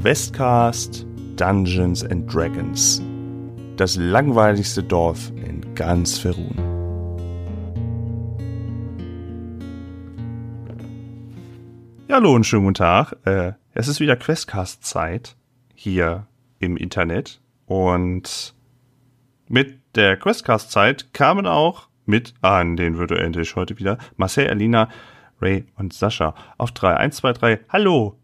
Questcast Dungeons and Dragons. Das langweiligste Dorf in ganz Ferun. Ja, hallo und schönen guten Tag. Äh, es ist wieder Questcast-Zeit hier im Internet. Und mit der Questcast-Zeit kamen auch mit an den virtuellen Tisch heute wieder Marcel, Alina, Ray und Sascha auf 3. 1, 2, 3. Hallo!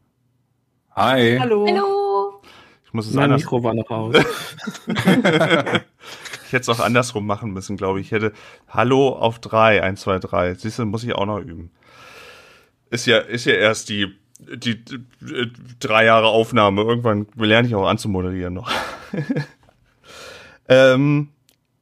Hi. Hallo. Hallo. Ich muss es Mein anders. Mikro war noch aus. ich hätte es auch andersrum machen müssen, glaube ich. Ich hätte Hallo auf 3. 1, 2, 3. Siehst du, muss ich auch noch üben. Ist ja, ist ja erst die, die, die drei Jahre Aufnahme. Irgendwann lerne ich auch anzumoderieren noch. ähm,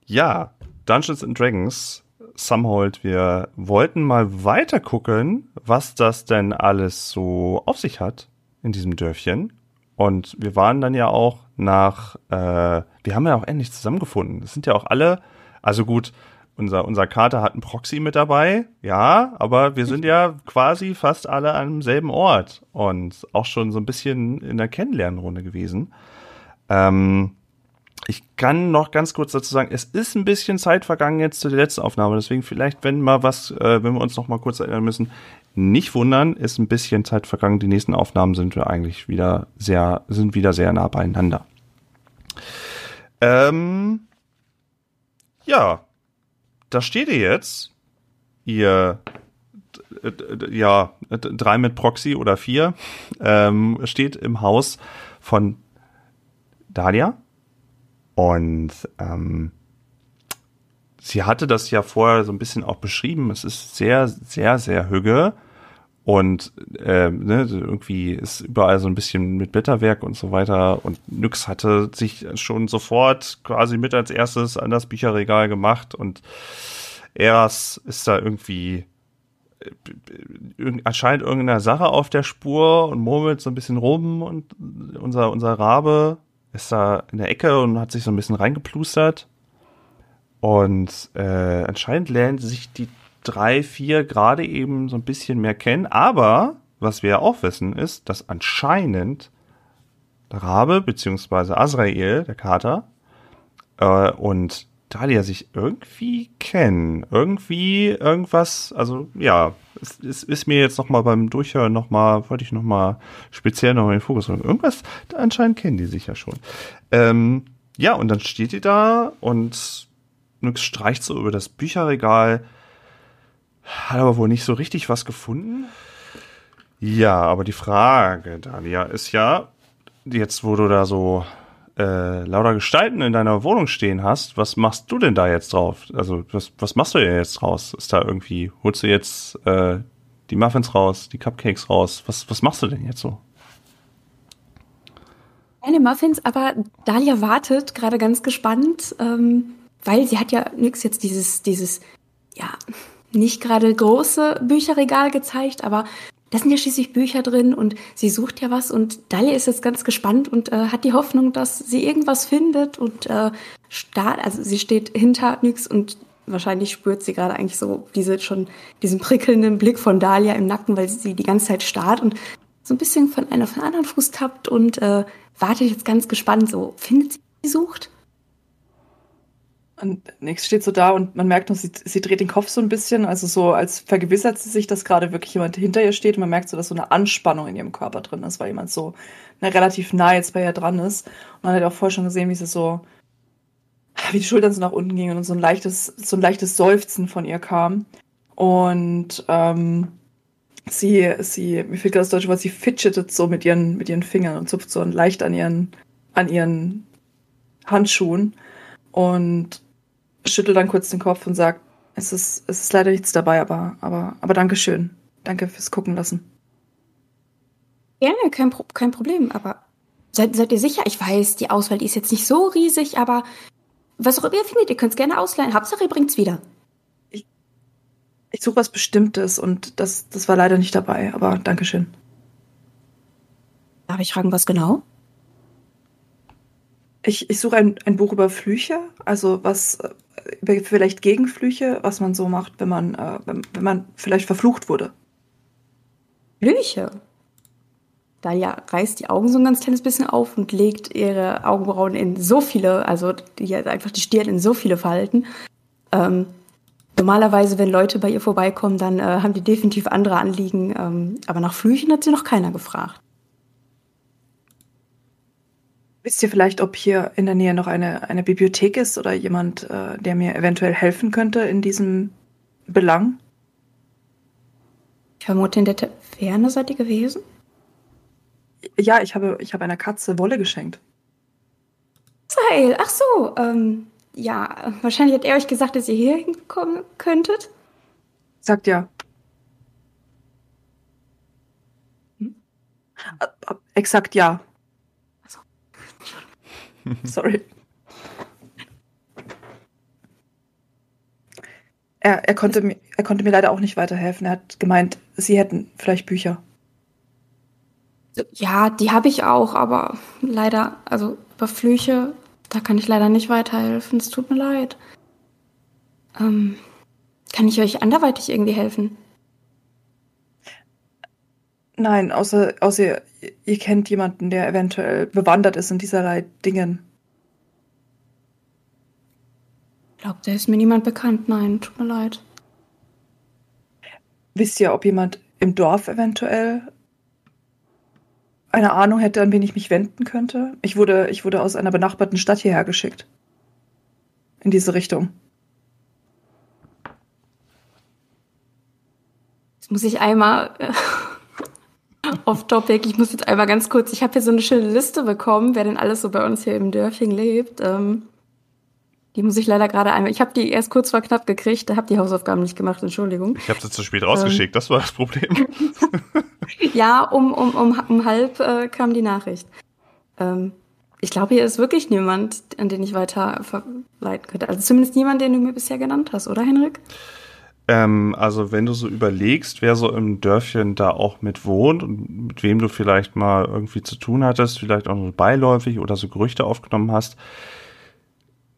ja, Dungeons and Dragons, Sumhold, wir wollten mal weiter gucken, was das denn alles so auf sich hat in diesem Dörfchen. Und wir waren dann ja auch nach, äh, wir haben ja auch endlich zusammengefunden. Das sind ja auch alle, also gut, unser, unser Kater hat einen Proxy mit dabei, ja, aber wir sind ja quasi fast alle an demselben Ort und auch schon so ein bisschen in der Kennenlernrunde gewesen. Ähm, ich kann noch ganz kurz dazu sagen, es ist ein bisschen Zeit vergangen jetzt zu der letzten Aufnahme, deswegen vielleicht, wenn mal was, äh, wenn wir uns noch mal kurz erinnern müssen, nicht wundern, ist ein bisschen Zeit vergangen. Die nächsten Aufnahmen sind wir eigentlich wieder sehr, sind wieder sehr nah beieinander. Ähm, ja, da steht ihr jetzt, ihr, ja, drei mit Proxy oder vier, ähm, steht im Haus von Dalia und ähm, sie hatte das ja vorher so ein bisschen auch beschrieben. Es ist sehr, sehr, sehr hügge. Und äh, ne, irgendwie ist überall so ein bisschen mit Blätterwerk und so weiter. Und Nyx hatte sich schon sofort quasi mit als erstes an das Bücherregal gemacht. Und Eras ist da irgendwie äh, anscheinend irgendeiner Sache auf der Spur und murmelt so ein bisschen rum. Und unser, unser Rabe ist da in der Ecke und hat sich so ein bisschen reingeplustert. Und äh, anscheinend lernen sich die drei, vier gerade eben so ein bisschen mehr kennen. Aber was wir ja auch wissen, ist, dass anscheinend der Rabe beziehungsweise Azrael, der Kater, äh, und Dalia sich irgendwie kennen. Irgendwie irgendwas, also ja, es, es ist mir jetzt noch mal beim Durchhören noch mal, wollte ich noch mal speziell noch mal den Fokus rücken. Irgendwas, anscheinend kennen die sich ja schon. Ähm, ja, und dann steht die da und Nyx streicht so über das Bücherregal, hat aber wohl nicht so richtig was gefunden. Ja, aber die Frage, Dalia, ist ja, jetzt wo du da so äh, lauter Gestalten in deiner Wohnung stehen hast, was machst du denn da jetzt drauf? Also, was, was machst du denn jetzt raus? Ist da irgendwie, holst du jetzt äh, die Muffins raus, die Cupcakes raus? Was, was machst du denn jetzt so? Keine Muffins, aber Dalia wartet gerade ganz gespannt, ähm, weil sie hat ja nix jetzt dieses, dieses, ja, nicht gerade große Bücherregal gezeigt, aber da sind ja schließlich Bücher drin und sie sucht ja was und Dalia ist jetzt ganz gespannt und äh, hat die Hoffnung, dass sie irgendwas findet und äh, start, also sie steht hinter Nyx und wahrscheinlich spürt sie gerade eigentlich so diese schon diesen prickelnden Blick von Dalia im Nacken, weil sie die ganze Zeit starrt und so ein bisschen von einer von anderen Fuß tappt und äh, wartet jetzt ganz gespannt so findet sie die sucht Und nix steht so da und man merkt noch, sie, sie dreht den Kopf so ein bisschen, also so, als vergewissert sie sich, dass gerade wirklich jemand hinter ihr steht. Und man merkt so, dass so eine Anspannung in ihrem Körper drin ist, weil jemand so na, relativ nah jetzt bei ihr dran ist. Und man hat auch vorher schon gesehen, wie sie so, wie die Schultern so nach unten gingen und so ein leichtes, so ein leichtes Seufzen von ihr kam. Und ähm, sie, sie, mir fehlt gerade das deutsche Wort, sie fidgetet so mit ihren, mit ihren Fingern und zupft so leicht an ihren, an ihren Handschuhen und schüttelt dann kurz den Kopf und sagt, es ist, es ist leider nichts dabei, aber, aber, aber danke schön. Danke fürs Gucken lassen. Gerne, kein, Pro kein Problem, aber seid, seid ihr sicher? Ich weiß, die Auswahl die ist jetzt nicht so riesig, aber was auch immer ihr findet, ihr könnt es gerne ausleihen. Hauptsache ihr bringt's wieder. Ich suche was Bestimmtes und das, das war leider nicht dabei, aber Dankeschön. Darf ich fragen, was genau? Ich, ich suche ein, ein Buch über Flüche, also was vielleicht Gegenflüche, was man so macht, wenn man, äh, wenn, wenn man vielleicht verflucht wurde. Flüche. Dalia reißt die Augen so ein ganz kleines bisschen auf und legt ihre Augenbrauen in so viele, also die, einfach die Stirn in so viele Falten. Ähm, normalerweise, wenn Leute bei ihr vorbeikommen, dann äh, haben die definitiv andere Anliegen. Ähm, aber nach Flüchen hat sie noch keiner gefragt. Wisst ihr vielleicht, ob hier in der Nähe noch eine, eine Bibliothek ist oder jemand, äh, der mir eventuell helfen könnte in diesem Belang? Ich vermute, in der Taverne seid ihr gewesen? Ja, ich habe, ich habe einer Katze Wolle geschenkt. Israel, ach so, ähm, ja, wahrscheinlich hat er euch gesagt, dass ihr hier hinkommen könntet. Sagt ja. Hm? Exakt ja. Sorry. Er, er, konnte mir, er konnte mir leider auch nicht weiterhelfen. Er hat gemeint, sie hätten vielleicht Bücher. Ja, die habe ich auch, aber leider, also über Flüche, da kann ich leider nicht weiterhelfen. Es tut mir leid. Ähm, kann ich euch anderweitig irgendwie helfen? Nein, außer, außer ihr kennt jemanden, der eventuell bewandert ist in dieserlei Dingen. Glaubt, da ist mir niemand bekannt. Nein, tut mir leid. Wisst ihr, ob jemand im Dorf eventuell eine Ahnung hätte, an wen ich mich wenden könnte. Ich wurde, ich wurde aus einer benachbarten Stadt hierher geschickt. In diese Richtung. Jetzt muss ich einmal äh, off topic, ich muss jetzt einmal ganz kurz, ich habe hier so eine schöne Liste bekommen, wer denn alles so bei uns hier im Dörfing lebt. Ähm, die muss ich leider gerade einmal. Ich habe die erst kurz vor knapp gekriegt, da habe die Hausaufgaben nicht gemacht, Entschuldigung. Ich habe sie zu spät rausgeschickt, ähm, das war das Problem. ja, um, um, um, um halb äh, kam die Nachricht. Ähm, ich glaube, hier ist wirklich niemand, an den ich weiter verleiten könnte. Also zumindest niemand, den du mir bisher genannt hast, oder Henrik? Ähm, also wenn du so überlegst, wer so im Dörfchen da auch mit wohnt und mit wem du vielleicht mal irgendwie zu tun hattest, vielleicht auch nur beiläufig oder so Gerüchte aufgenommen hast,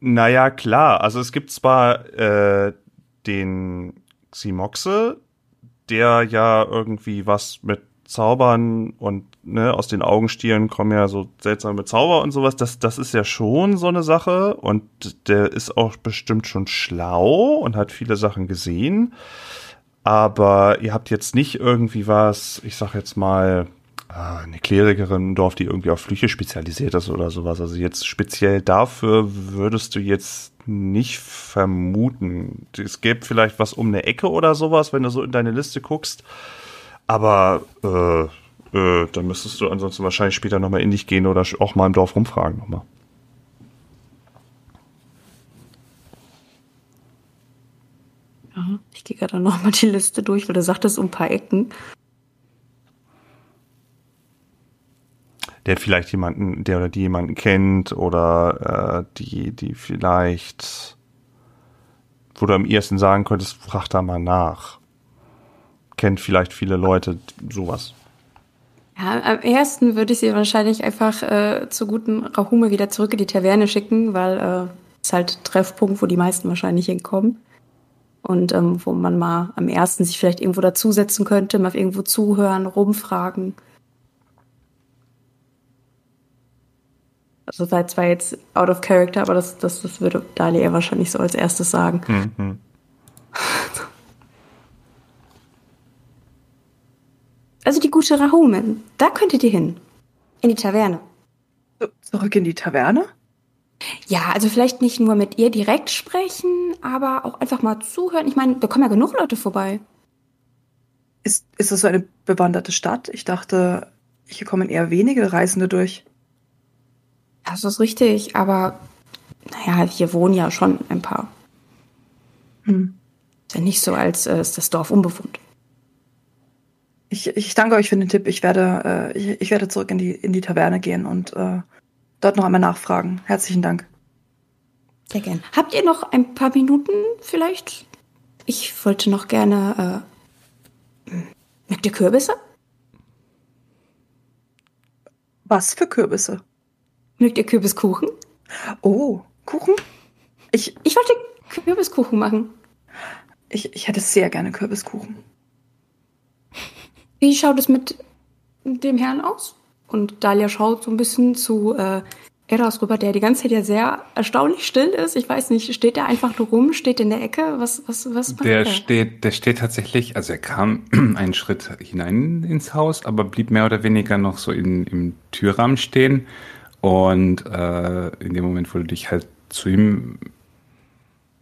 naja, klar. Also es gibt zwar äh, den Ximoxe, der ja irgendwie was mit Zaubern und ne, aus den Augenstielen kommen ja so seltsame Zauber und sowas. Das, das ist ja schon so eine Sache und der ist auch bestimmt schon schlau und hat viele Sachen gesehen. Aber ihr habt jetzt nicht irgendwie was, ich sag jetzt mal, Ah, eine Klerikerin im Dorf, die irgendwie auf Flüche spezialisiert ist oder sowas. Also jetzt speziell dafür würdest du jetzt nicht vermuten. Es gäbe vielleicht was um eine Ecke oder sowas, wenn du so in deine Liste guckst. Aber äh, äh, dann müsstest du ansonsten wahrscheinlich später nochmal in dich gehen oder auch mal im Dorf rumfragen nochmal. Ich gehe gerade nochmal die Liste durch, weil du sagtest um ein paar Ecken. der vielleicht jemanden, der oder die jemanden kennt oder äh, die, die vielleicht, wo du am ehesten sagen könntest, frag da mal nach. Kennt vielleicht viele Leute sowas. Ja, am ersten würde ich sie wahrscheinlich einfach äh, zur guten Rahume wieder zurück in die Taverne schicken, weil äh, ist halt Treffpunkt, wo die meisten wahrscheinlich hinkommen. Und ähm, wo man mal am ersten sich vielleicht irgendwo dazusetzen könnte, mal irgendwo zuhören, rumfragen. Also sei zwar jetzt out of character, aber das, das, das würde Dali eher wahrscheinlich so als erstes sagen. Mhm. Also die gute Rahumen, da könntet ihr hin. In die Taverne. Zurück in die Taverne? Ja, also vielleicht nicht nur mit ihr direkt sprechen, aber auch einfach mal zuhören. Ich meine, da kommen ja genug Leute vorbei. Ist, ist das so eine bewanderte Stadt? Ich dachte, hier kommen eher wenige Reisende durch. Das ist richtig, aber naja, hier wohnen ja schon ein paar. Hm. Ist ja nicht so, als äh, ist das Dorf unbewohnt. Ich, ich danke euch für den Tipp. Ich werde, äh, ich, ich, werde zurück in die, in die Taverne gehen und äh, dort noch einmal nachfragen. Herzlichen Dank. Sehr gern. Habt ihr noch ein paar Minuten vielleicht? Ich wollte noch gerne. Äh, mögt ihr Kürbisse? Was für Kürbisse? Mögt ihr Kürbiskuchen? Oh, Kuchen? Ich, ich wollte Kürbiskuchen machen. Ich, ich hätte sehr gerne Kürbiskuchen. Wie schaut es mit dem Herrn aus? Und Dalia schaut so ein bisschen zu äh, Eras rüber, der die ganze Zeit ja sehr erstaunlich still ist. Ich weiß nicht, steht der einfach nur rum, steht in der Ecke? Was, was, was macht der? Der steht, der steht tatsächlich, also er kam einen Schritt hinein ins Haus, aber blieb mehr oder weniger noch so in, im Türrahmen stehen. Und äh, in dem Moment, wo du dich halt zu ihm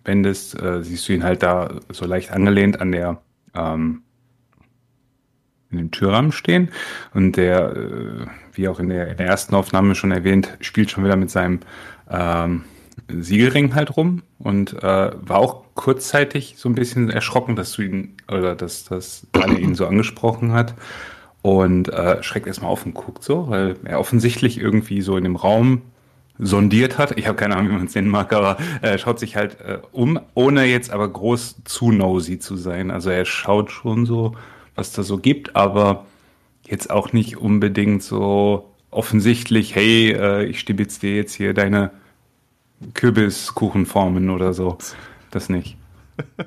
wendest, äh, siehst du ihn halt da so leicht angelehnt an der ähm, in dem Türrahmen stehen. Und der, äh, wie auch in der, in der, ersten Aufnahme schon erwähnt, spielt schon wieder mit seinem ähm, Siegelring halt rum und äh, war auch kurzzeitig so ein bisschen erschrocken, dass du ihn oder dass, dass Daniel ihn so angesprochen hat und äh, schreckt erstmal auf und guckt so, weil er offensichtlich irgendwie so in dem Raum sondiert hat. Ich habe keine Ahnung, wie man es nennen mag, aber er schaut sich halt äh, um, ohne jetzt aber groß zu nosy zu sein. Also er schaut schon so, was da so gibt, aber jetzt auch nicht unbedingt so offensichtlich, hey, äh, ich stibitz dir jetzt hier deine Kürbiskuchenformen oder so. Das nicht.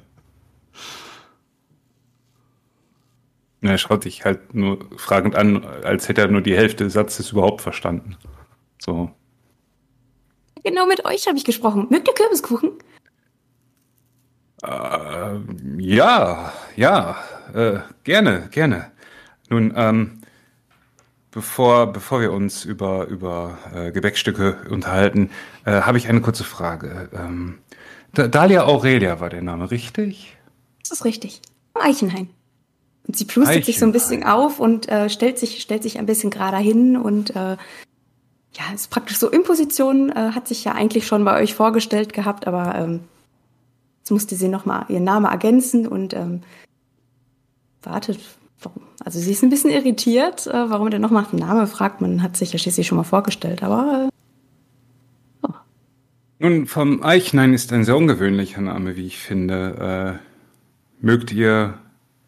er schaut sich halt nur fragend an, als hätte er nur die Hälfte des Satzes überhaupt verstanden. So. Genau mit euch habe ich gesprochen. Mögt ihr Kürbiskuchen? Äh, ja, ja, äh, gerne, gerne. Nun, ähm, bevor, bevor wir uns über, über äh, Gebäckstücke unterhalten, äh, habe ich eine kurze Frage. Ähm, Dalia Aurelia war der Name, richtig? Das ist richtig. Eichenhain. Und sie plustert Eichenhain. sich so ein bisschen auf und äh, stellt, sich, stellt sich ein bisschen gerade hin und äh, ja, ist praktisch so in Position, äh, hat sich ja eigentlich schon bei euch vorgestellt gehabt, aber ähm, jetzt musste sie nochmal ihren Namen ergänzen und ähm, wartet. Warum? Also sie ist ein bisschen irritiert, äh, warum er denn nochmal den Namen fragt. Man hat sich ja schließlich schon mal vorgestellt, aber äh, oh. nun, vom Eichnein ist ein sehr ungewöhnlicher Name, wie ich finde. Äh, mögt ihr,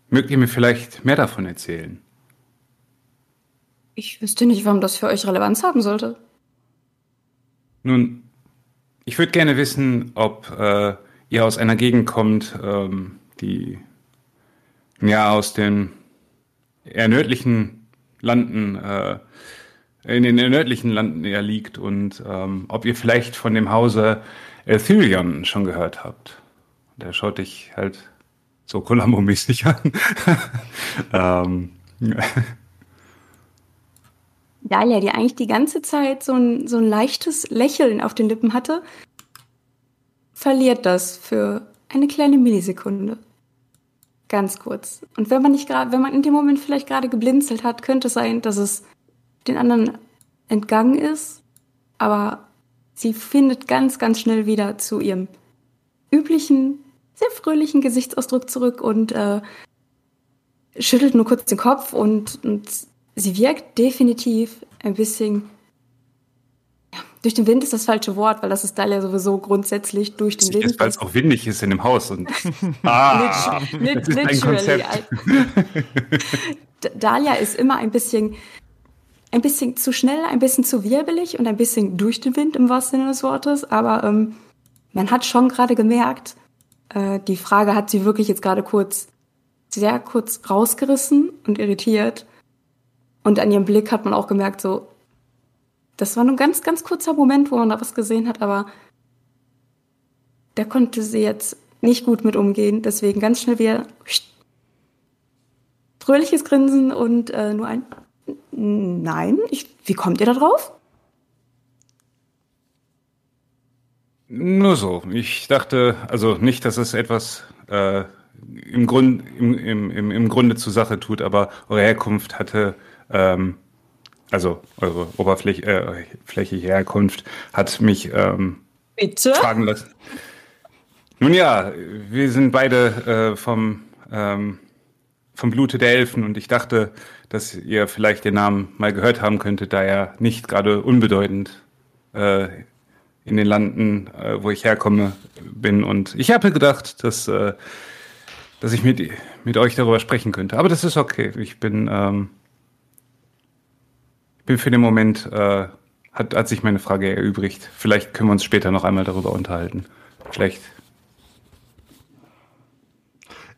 mögt ihr mir vielleicht mehr davon erzählen? Ich wüsste nicht, warum das für euch Relevanz haben sollte. Nun, ich würde gerne wissen, ob äh, ihr aus einer Gegend kommt, ähm, die ja aus den eher nördlichen Landen, äh, in den nördlichen Landen eher liegt und ähm, ob ihr vielleicht von dem Hause Ethereum schon gehört habt. Der schaut dich halt so Columbo-mäßig an. ähm, Dalia, die eigentlich die ganze Zeit so ein, so ein leichtes Lächeln auf den Lippen hatte, verliert das für eine kleine Millisekunde. Ganz kurz. Und wenn man nicht gerade, wenn man in dem Moment vielleicht gerade geblinzelt hat, könnte es sein, dass es den anderen entgangen ist. Aber sie findet ganz, ganz schnell wieder zu ihrem üblichen, sehr fröhlichen Gesichtsausdruck zurück und äh, schüttelt nur kurz den Kopf und, und sie wirkt definitiv ein bisschen. Ja, durch den Wind ist das falsche Wort, weil das ist Dahlia sowieso grundsätzlich durch den Wind. Weil es auch windig ist in dem Haus. Und ah, lit, lit, literally. Dahlia ist immer ein bisschen, ein bisschen zu schnell, ein bisschen zu wirbelig und ein bisschen durch den Wind im wahrsten Sinne des Wortes. Aber ähm, man hat schon gerade gemerkt, äh, die Frage hat sie wirklich jetzt gerade kurz, sehr kurz rausgerissen und irritiert. Und an ihrem Blick hat man auch gemerkt, so, das war nur ein ganz, ganz kurzer Moment, wo man da was gesehen hat, aber da konnte sie jetzt nicht gut mit umgehen. Deswegen ganz schnell wieder fröhliches Grinsen und äh, nur ein Nein, ich, wie kommt ihr da drauf? Nur so. Ich dachte, also nicht, dass es etwas äh, im, Grund, im, im, im Grunde zur Sache tut, aber eure Herkunft hatte ähm, also eure oberflächliche äh, Herkunft, hat mich ähm, Bitte? fragen lassen. Nun ja, wir sind beide äh, vom, ähm, vom Blute der Elfen und ich dachte, dass ihr vielleicht den Namen mal gehört haben könntet, da er nicht gerade unbedeutend äh, in den Landen, äh, wo ich herkomme, bin. Und ich habe gedacht, dass, äh, dass ich mit, mit euch darüber sprechen könnte. Aber das ist okay. Ich bin ähm, bin für den Moment, äh, hat, hat sich meine Frage erübrigt. Vielleicht können wir uns später noch einmal darüber unterhalten. Vielleicht.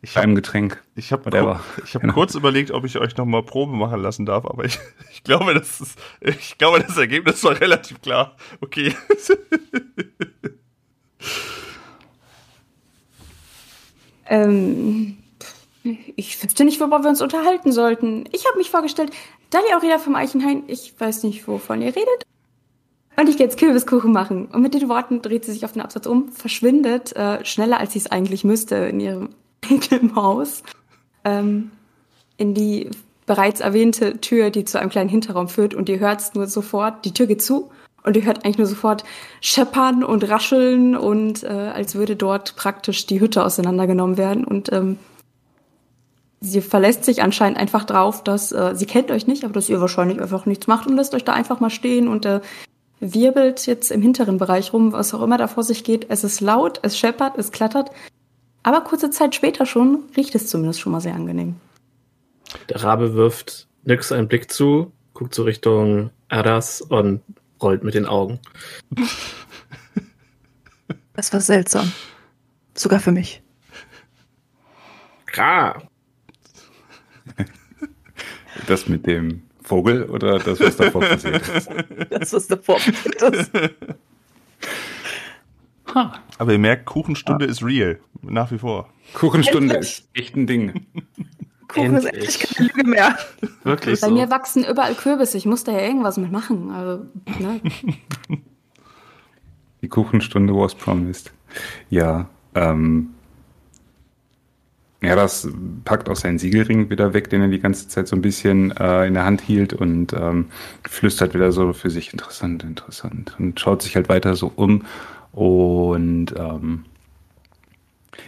Ich Bei hab- einem Getränk. Ich habe hab Genau. kurz überlegt, ob ich euch noch mal Probe machen lassen darf, aber ich, ich glaube, das ist, ich glaube, das Ergebnis war relativ klar. Okay. Ähm, ich wüsste nicht, worüber wir uns unterhalten sollten. Ich habe mich vorgestellt, Dalia Aurelia vom Eichenhain, ich weiß nicht, wovon ihr redet. Und ich gehe jetzt Kürbiskuchen machen. Und mit den Worten dreht sie sich auf den Absatz um, verschwindet, äh, schneller als sie es eigentlich müsste in ihrem im Haus, ähm, in die bereits erwähnte Tür, die zu einem kleinen Hinterraum führt. Und ihr hört nur sofort, die Tür geht zu. Und ihr hört eigentlich nur sofort scheppern und rascheln und äh, als würde dort praktisch die Hütte auseinandergenommen werden. Und ähm, sie verlässt sich anscheinend einfach drauf, dass äh, sie kennt euch nicht, aber dass ihr wahrscheinlich einfach nichts macht und lässt euch da einfach mal stehen und äh, wirbelt jetzt im hinteren Bereich rum, was auch immer da vor sich geht. Es ist laut, es scheppert, es klattert. Aber kurze Zeit später schon riecht es zumindest schon mal sehr angenehm. Der Rabe wirft nix einen Blick zu, guckt so Richtung Adas und rollt mit den Augen. Das war seltsam. Sogar für mich. Ra! Das mit dem Vogel oder das, was davor passiert ist? Das, was davor passiert ist. Aber ihr merkt, Kuchenstunde ist real. Nach wie vor. Kuchenstunde Endlich. ist echt ein Ding. Kuchen ist Endlich. endlich keine Lüge mehr. Wirklich Bei so. mir wachsen überall Kürbisse. Ich muss da ja irgendwas mit machen. Also, ne? Die Kuchenstunde was promised. Ja, ähm. Ja, das packt auch seinen Siegelring wieder weg, den er die ganze Zeit so ein bisschen äh, in der Hand hielt und ähm, flüstert wieder so für sich interessant, interessant und schaut sich halt weiter so um und ähm,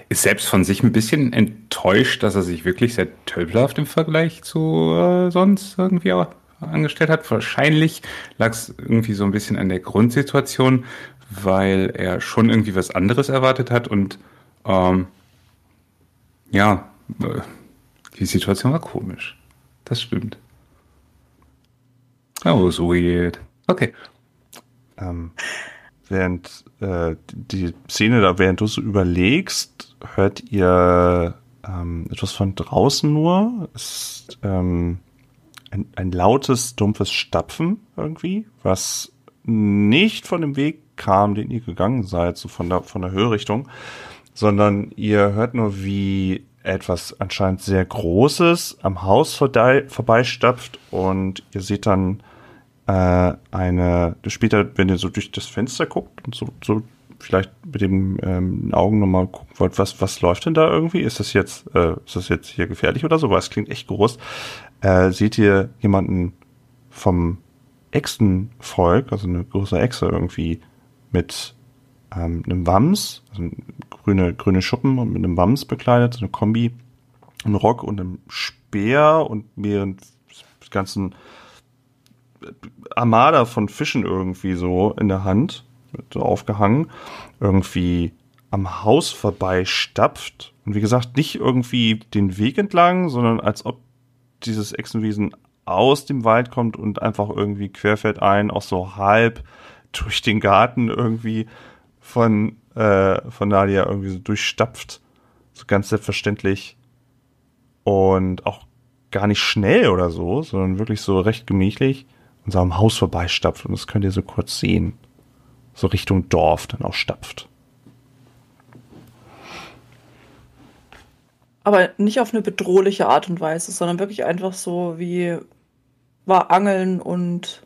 ist selbst von sich ein bisschen enttäuscht, dass er sich wirklich sehr tölpelhaft im Vergleich zu äh, sonst irgendwie auch angestellt hat. Wahrscheinlich lag es irgendwie so ein bisschen an der Grundsituation, weil er schon irgendwie was anderes erwartet hat und ähm, ja, äh, die Situation war komisch. Das stimmt. Oh, so weird. Okay. Ähm, während äh, die Szene da, während du so überlegst, hört ihr ähm, etwas von draußen nur. Ist ähm, ein, ein lautes, dumpfes Stapfen irgendwie, was nicht von dem Weg kam, den ihr gegangen seid, so von der, von der Höherichtung, sondern ihr hört nur, wie etwas anscheinend sehr Großes am Haus vorbei, vorbeistapft und ihr seht dann äh, eine, später, wenn ihr so durch das Fenster guckt und so, so vielleicht mit dem ähm, Augen nochmal gucken wollt, was, was läuft denn da irgendwie? Ist das jetzt, äh, ist das jetzt hier gefährlich oder so? Weil es klingt echt groß. Äh, seht ihr jemanden vom Echsenvolk, also eine große Echse irgendwie mit ähm, einem Wams, also grüne, grüne Schuppen und mit einem Wams bekleidet, so eine Kombi, ein Rock und einem Speer und mehreren ganzen Armada von Fischen irgendwie so in der Hand, so aufgehangen, irgendwie am Haus vorbei stapft. Und wie gesagt, nicht irgendwie den Weg entlang, sondern als ob dieses Echsenwesen aus dem Wald kommt und einfach irgendwie querfeldein, auch so halb durch den Garten irgendwie von, äh, von Nadia irgendwie so durchstapft. So ganz selbstverständlich. Und auch gar nicht schnell oder so, sondern wirklich so recht gemächlich und so am Haus vorbeistapft. Und das könnt ihr so kurz sehen. So Richtung Dorf dann auch stapft. Aber nicht auf eine bedrohliche Art und Weise, sondern wirklich einfach so wie war angeln und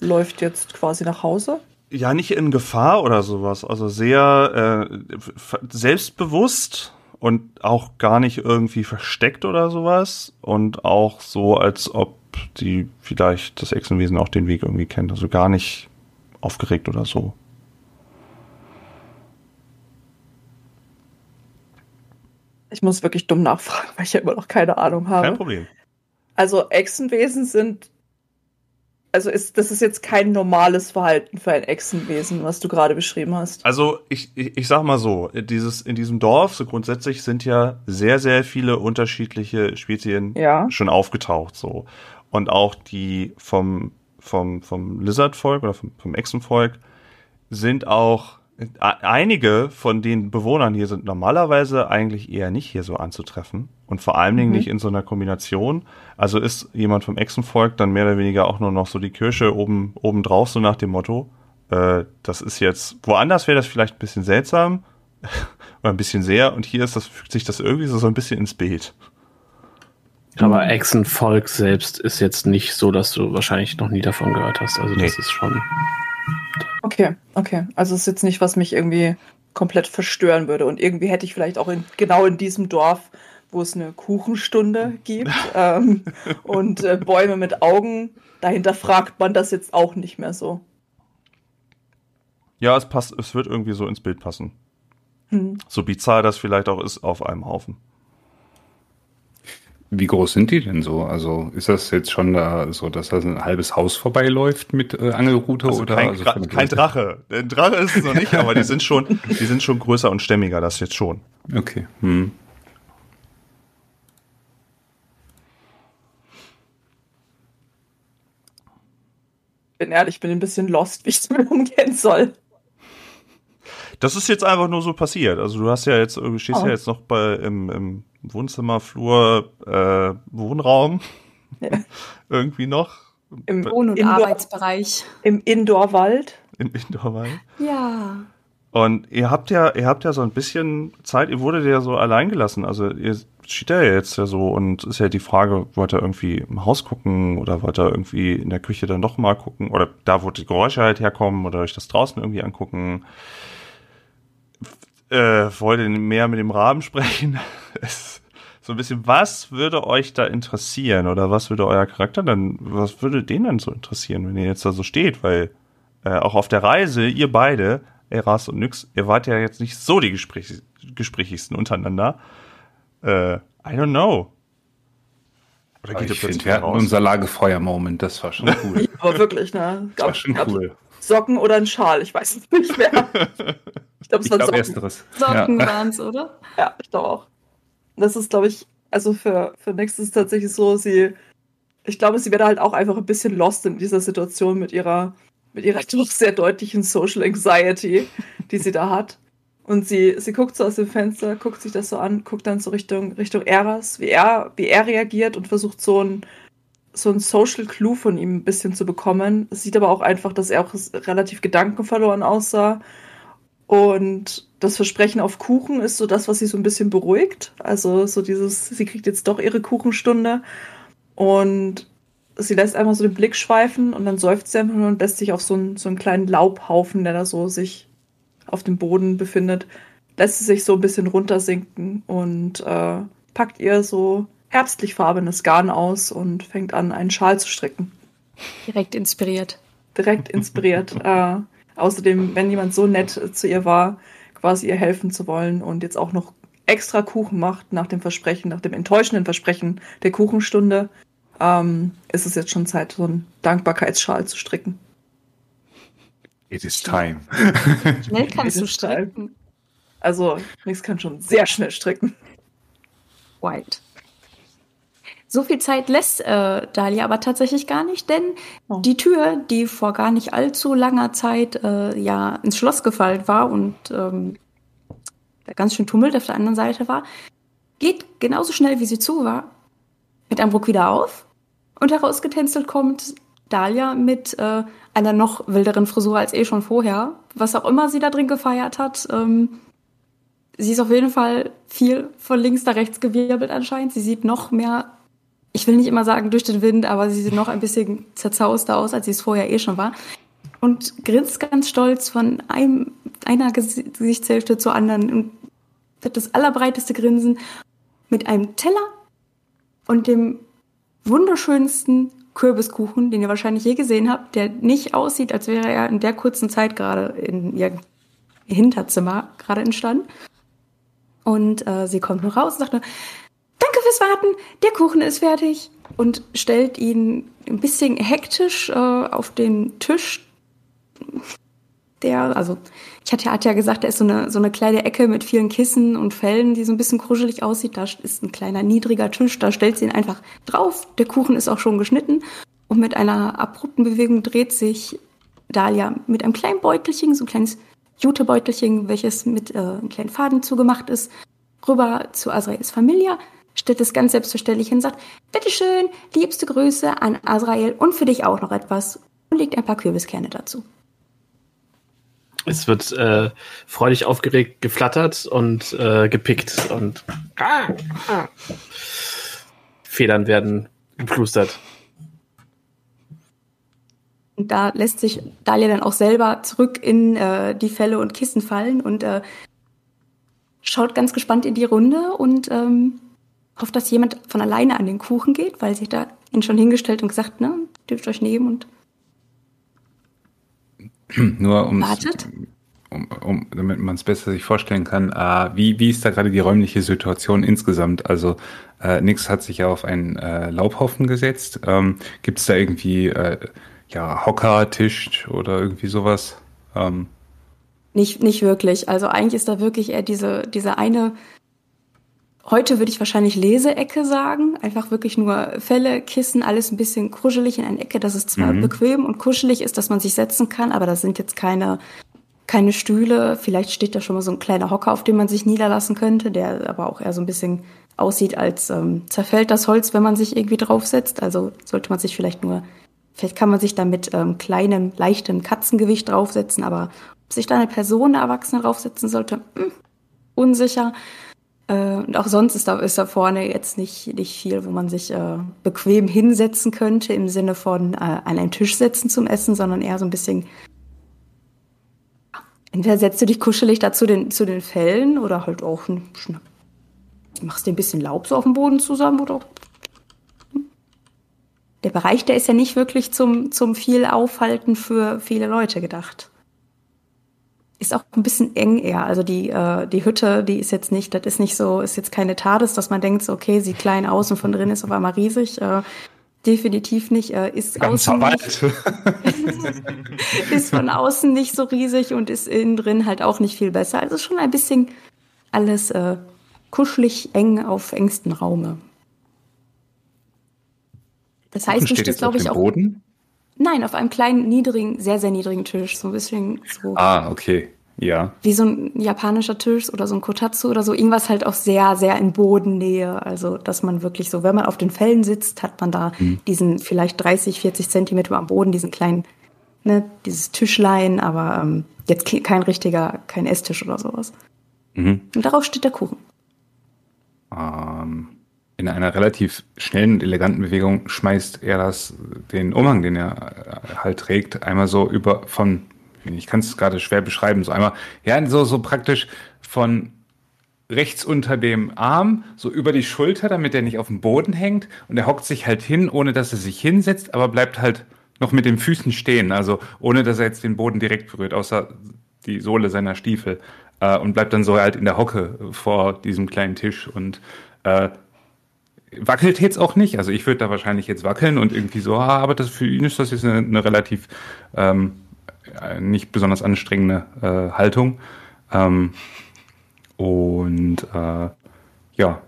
läuft jetzt quasi nach Hause. Ja, nicht in Gefahr oder sowas. Also sehr äh, selbstbewusst und auch gar nicht irgendwie versteckt oder sowas. Und auch so, als ob die vielleicht das Echsenwesen auch den Weg irgendwie kennt. Also gar nicht aufgeregt oder so. Ich muss wirklich dumm nachfragen, weil ich ja immer noch keine Ahnung habe. Kein Problem. Also Echsenwesen sind. Also ist, das ist jetzt kein normales Verhalten für ein Echsenwesen, was du gerade beschrieben hast. Also ich, ich, ich sag mal so, dieses, in diesem Dorf, so grundsätzlich sind ja sehr, sehr viele unterschiedliche Spezien Ja. schon aufgetaucht so. Und auch die vom, vom, vom Lizard-Volk oder vom, vom Echsenvolk sind auch einige von den Bewohnern hier sind normalerweise eigentlich eher nicht hier so anzutreffen und vor allen Dingen Mhm. nicht in so einer Kombination. Also ist jemand vom Echsenvolk dann mehr oder weniger auch nur noch so die Kirsche oben, oben drauf, so nach dem Motto. Äh, das ist jetzt, woanders wäre das vielleicht ein bisschen seltsam oder ein bisschen sehr und hier ist das, fügt sich das irgendwie so, so ein bisschen ins Bild. Aber Echsenvolk selbst ist jetzt nicht so, dass du wahrscheinlich noch nie davon gehört hast. Also das Nee. ist schon. Okay, okay. Also es ist jetzt nicht, was mich irgendwie komplett verstören würde. Und irgendwie hätte ich vielleicht auch in, genau in diesem Dorf, wo es eine Kuchenstunde gibt ähm, und äh, Bäume mit Augen, dahinter fragt man das jetzt auch nicht mehr so. Ja, es passt, es wird irgendwie so ins Bild passen. Hm. So bizarr das vielleicht auch ist auf einem Haufen. Wie groß sind die denn so? Also ist das jetzt schon da so, dass das ein halbes Haus vorbeiläuft mit äh, Angelrute Also oder kein, also kein? Drache. Ein Drache ist es noch nicht, aber die sind schon, die sind schon größer und stämmiger, das jetzt schon. Okay. Hm. Bin ehrlich, ich bin ein bisschen lost, wie ich damit umgehen soll. Das ist jetzt einfach nur so passiert. Also du hast ja jetzt, du stehst Oh. ja jetzt noch bei im, im Wohnzimmerflur, äh, Wohnraum. Ja. Irgendwie noch. Im, Wohn- und Indoor, Arbeitsbereich. im Indoor-Wald. Im Indoorwald. Ja. Und ihr habt ja, ihr habt ja so ein bisschen Zeit, ihr wurdet ja so allein gelassen. Also ihr steht ja jetzt ja so und ist ja die Frage, wollt ihr irgendwie im Haus gucken oder wollt ihr irgendwie in der Küche dann doch mal gucken oder da, wo die Geräusche halt herkommen oder euch das draußen irgendwie angucken. Äh, wollt ihr mehr mit dem Raben sprechen? So ein bisschen, was würde euch da interessieren oder was würde euer Charakter dann, was würde den dann so interessieren, wenn ihr jetzt da so steht? Weil äh, auch auf der Reise, ihr beide, Eras und Nyx, ihr wart ja jetzt nicht so die Gespräch gesprächigsten untereinander. Äh, I don't know. Oder geht ich finde, wir hatten unser Lagerfeuer-Moment, das war schon cool. Aber wirklich, ne? Das war schon cool. Socken oder ein Schal, ich weiß es nicht mehr. Ich glaube, es waren glaube, Socken. ersteres. Socken Ja. waren's, oder? Ja, ich glaube auch. Das ist, glaube ich, also für, für Nix ist es tatsächlich so, sie, ich glaube, sie wäre halt auch einfach ein bisschen lost in dieser Situation mit ihrer, mit ihrer doch sehr deutlichen Social Anxiety, die sie da hat. Und sie, sie guckt so aus dem Fenster, guckt sich das so an, guckt dann so Richtung, Richtung Eras, wie er, wie er reagiert und versucht so ein, so ein Social Clue von ihm ein bisschen zu bekommen. Es sieht aber auch einfach, dass er auch relativ gedankenverloren aussah. Und das Versprechen auf Kuchen ist so das, was sie so ein bisschen beruhigt. Also so dieses, sie kriegt jetzt doch ihre Kuchenstunde. Und sie lässt einmal so den Blick schweifen und dann seufzt sie einfach nur und lässt sich auf so einen, so einen kleinen Laubhaufen, der da so sich auf dem Boden befindet, lässt sie sich so ein bisschen runtersinken und äh, packt ihr so herbstlich farbenes Garn aus und fängt an, einen Schal zu stricken Direkt inspiriert. direkt inspiriert. äh, außerdem, wenn jemand so nett zu ihr war, quasi ihr helfen zu wollen und jetzt auch noch extra Kuchen macht nach dem Versprechen, nach dem enttäuschenden Versprechen der Kuchenstunde, ähm, ist es jetzt schon Zeit, so einen Dankbarkeitsschal zu stricken. It is time. Schnell kannst du stricken. Also, Nix kann schon sehr schnell stricken. White. So viel Zeit lässt äh, Dahlia aber tatsächlich gar nicht, denn Oh. die Tür, die vor gar nicht allzu langer Zeit äh, ja ins Schloss gefallen war und ähm, da ganz schön Tummelt auf der anderen Seite war, geht genauso schnell wie sie zu war mit einem Ruck wieder auf und herausgetänzelt kommt Dahlia mit äh, einer noch wilderen Frisur als eh schon vorher. Was auch immer sie da drin gefeiert hat, ähm, sie ist auf jeden Fall viel von links nach rechts gewirbelt anscheinend. Sie sieht noch mehr, ich will nicht immer sagen durch den Wind, aber sie sieht noch ein bisschen zerzauster aus, als sie es vorher eh schon war. Und grinst ganz stolz von einem, einer Gesi- Gesichtshälfte zur anderen und hat das allerbreiteste Grinsen mit einem Teller und dem wunderschönsten Kürbiskuchen, den ihr wahrscheinlich je gesehen habt, der nicht aussieht, als wäre er in der kurzen Zeit gerade in ihr Hinterzimmer gerade entstanden. Und äh, sie kommt nur raus und sagt nur, danke fürs Warten, der Kuchen ist fertig. Und stellt ihn ein bisschen hektisch äh, auf den Tisch. Der, also, ich hatte, hatte ja gesagt, da ist so eine, so eine kleine Ecke mit vielen Kissen und Fellen, die so ein bisschen kuschelig aussieht. Da ist ein kleiner, niedriger Tisch, da stellt sie ihn einfach drauf. Der Kuchen ist auch schon geschnitten. Und mit einer abrupten Bewegung dreht sich Dahlia mit einem kleinen Beutelchen, so ein kleines Jutebeutelchen, welches mit äh, einem kleinen Faden zugemacht ist, rüber zu Azraels Familie, stellt es ganz selbstverständlich hin und sagt, bitteschön, liebste Grüße an Azrael und für dich auch noch etwas und legt ein paar Kürbiskerne dazu. Es wird äh, freudig aufgeregt geflattert und äh, gepickt und ah, ah. Federn werden geplustert. Und da lässt sich Dalia dann auch selber zurück in äh, die Felle und Kissen fallen und äh, schaut ganz gespannt in die Runde und ähm, hofft, dass jemand von alleine an den Kuchen geht, weil sie da ihn schon hingestellt und gesagt, ne, dürft euch nehmen und Nur um, wartet. um, um damit man es besser sich vorstellen kann, äh, wie, wie ist da gerade die räumliche Situation insgesamt? Also äh, Nix hat sich ja auf einen äh, Laubhaufen gesetzt. Ähm, Gibt es da irgendwie äh, ja, Hocker, Tisch oder irgendwie sowas? Ähm, Nicht, nicht wirklich. Also eigentlich ist da wirklich eher diese, diese eine, heute würde ich wahrscheinlich Leseecke sagen. Einfach wirklich nur Fälle, Kissen, alles ein bisschen kuschelig in einer Ecke, dass es zwar Mhm. bequem und kuschelig ist, dass man sich setzen kann, aber das sind jetzt keine, keine Stühle. Vielleicht steht da schon mal so ein kleiner Hocker, auf dem man sich niederlassen könnte, der aber auch eher so ein bisschen aussieht, als ähm, zerfällt das Holz, wenn man sich irgendwie draufsetzt. Also sollte man sich vielleicht nur, vielleicht kann man sich da mit ähm, kleinem, leichtem Katzengewicht draufsetzen, aber ob sich da eine Person, eine Erwachsene draufsetzen sollte, hm, unsicher. Äh, und auch sonst ist da, ist da vorne jetzt nicht, nicht viel, wo man sich äh, bequem hinsetzen könnte, im Sinne von äh, an einen Tisch setzen zum Essen, sondern eher so ein bisschen. Entweder setzt du dich kuschelig da zu den, zu den Fellen oder halt auch ein, machst dir ein bisschen Laub so auf dem Boden zusammen oder. Der Bereich, der ist ja nicht wirklich zum, zum viel Aufhalten für viele Leute gedacht ist auch ein bisschen eng eher. Also die, äh, die Hütte, die ist jetzt nicht, das ist nicht so, ist jetzt keine TARDIS, dass man denkt, so, okay, sieht klein aus und von drin ist auf einmal riesig. Äh, definitiv nicht. Äh, ist, ganzer außen nicht, ist von außen nicht so riesig und ist innen drin halt auch nicht viel besser. Also schon ein bisschen alles äh, kuschelig eng auf engstem Raume. Das heißt, du steht auf glaube ich, auch. Boden? Nein, auf einem kleinen, niedrigen, sehr, sehr niedrigen Tisch. So ein bisschen so Ah, okay. Ja. wie so ein japanischer Tisch oder so ein Kotatsu oder so. Irgendwas halt auch sehr, sehr in Bodennähe. Also, dass man wirklich so, wenn man auf den Fellen sitzt, hat man da diesen vielleicht 30, 40 Zentimeter am Boden, diesen kleinen, ne, dieses Tischlein, aber ähm, jetzt ke- kein richtiger, kein Esstisch oder sowas. Mhm. Und darauf steht der Kuchen. Ähm, in einer relativ schnellen und eleganten Bewegung schmeißt er das, den Umhang, den er äh, halt trägt, einmal so über von, ich kann es gerade schwer beschreiben, so einmal, ja, so, so praktisch von rechts unter dem Arm, so über die Schulter, damit er nicht auf dem Boden hängt. Und er hockt sich halt hin, ohne dass er sich hinsetzt, aber bleibt halt noch mit den Füßen stehen, also ohne dass er jetzt den Boden direkt berührt, außer die Sohle seiner Stiefel. Äh, und bleibt dann so halt in der Hocke vor diesem kleinen Tisch und äh, wackelt jetzt auch nicht. Also ich würde da wahrscheinlich jetzt wackeln und irgendwie so, ah, aber das für ihn ist das jetzt eine, eine relativ ähm, äh, nicht besonders anstrengende äh, Haltung. Ähm, und äh, ja,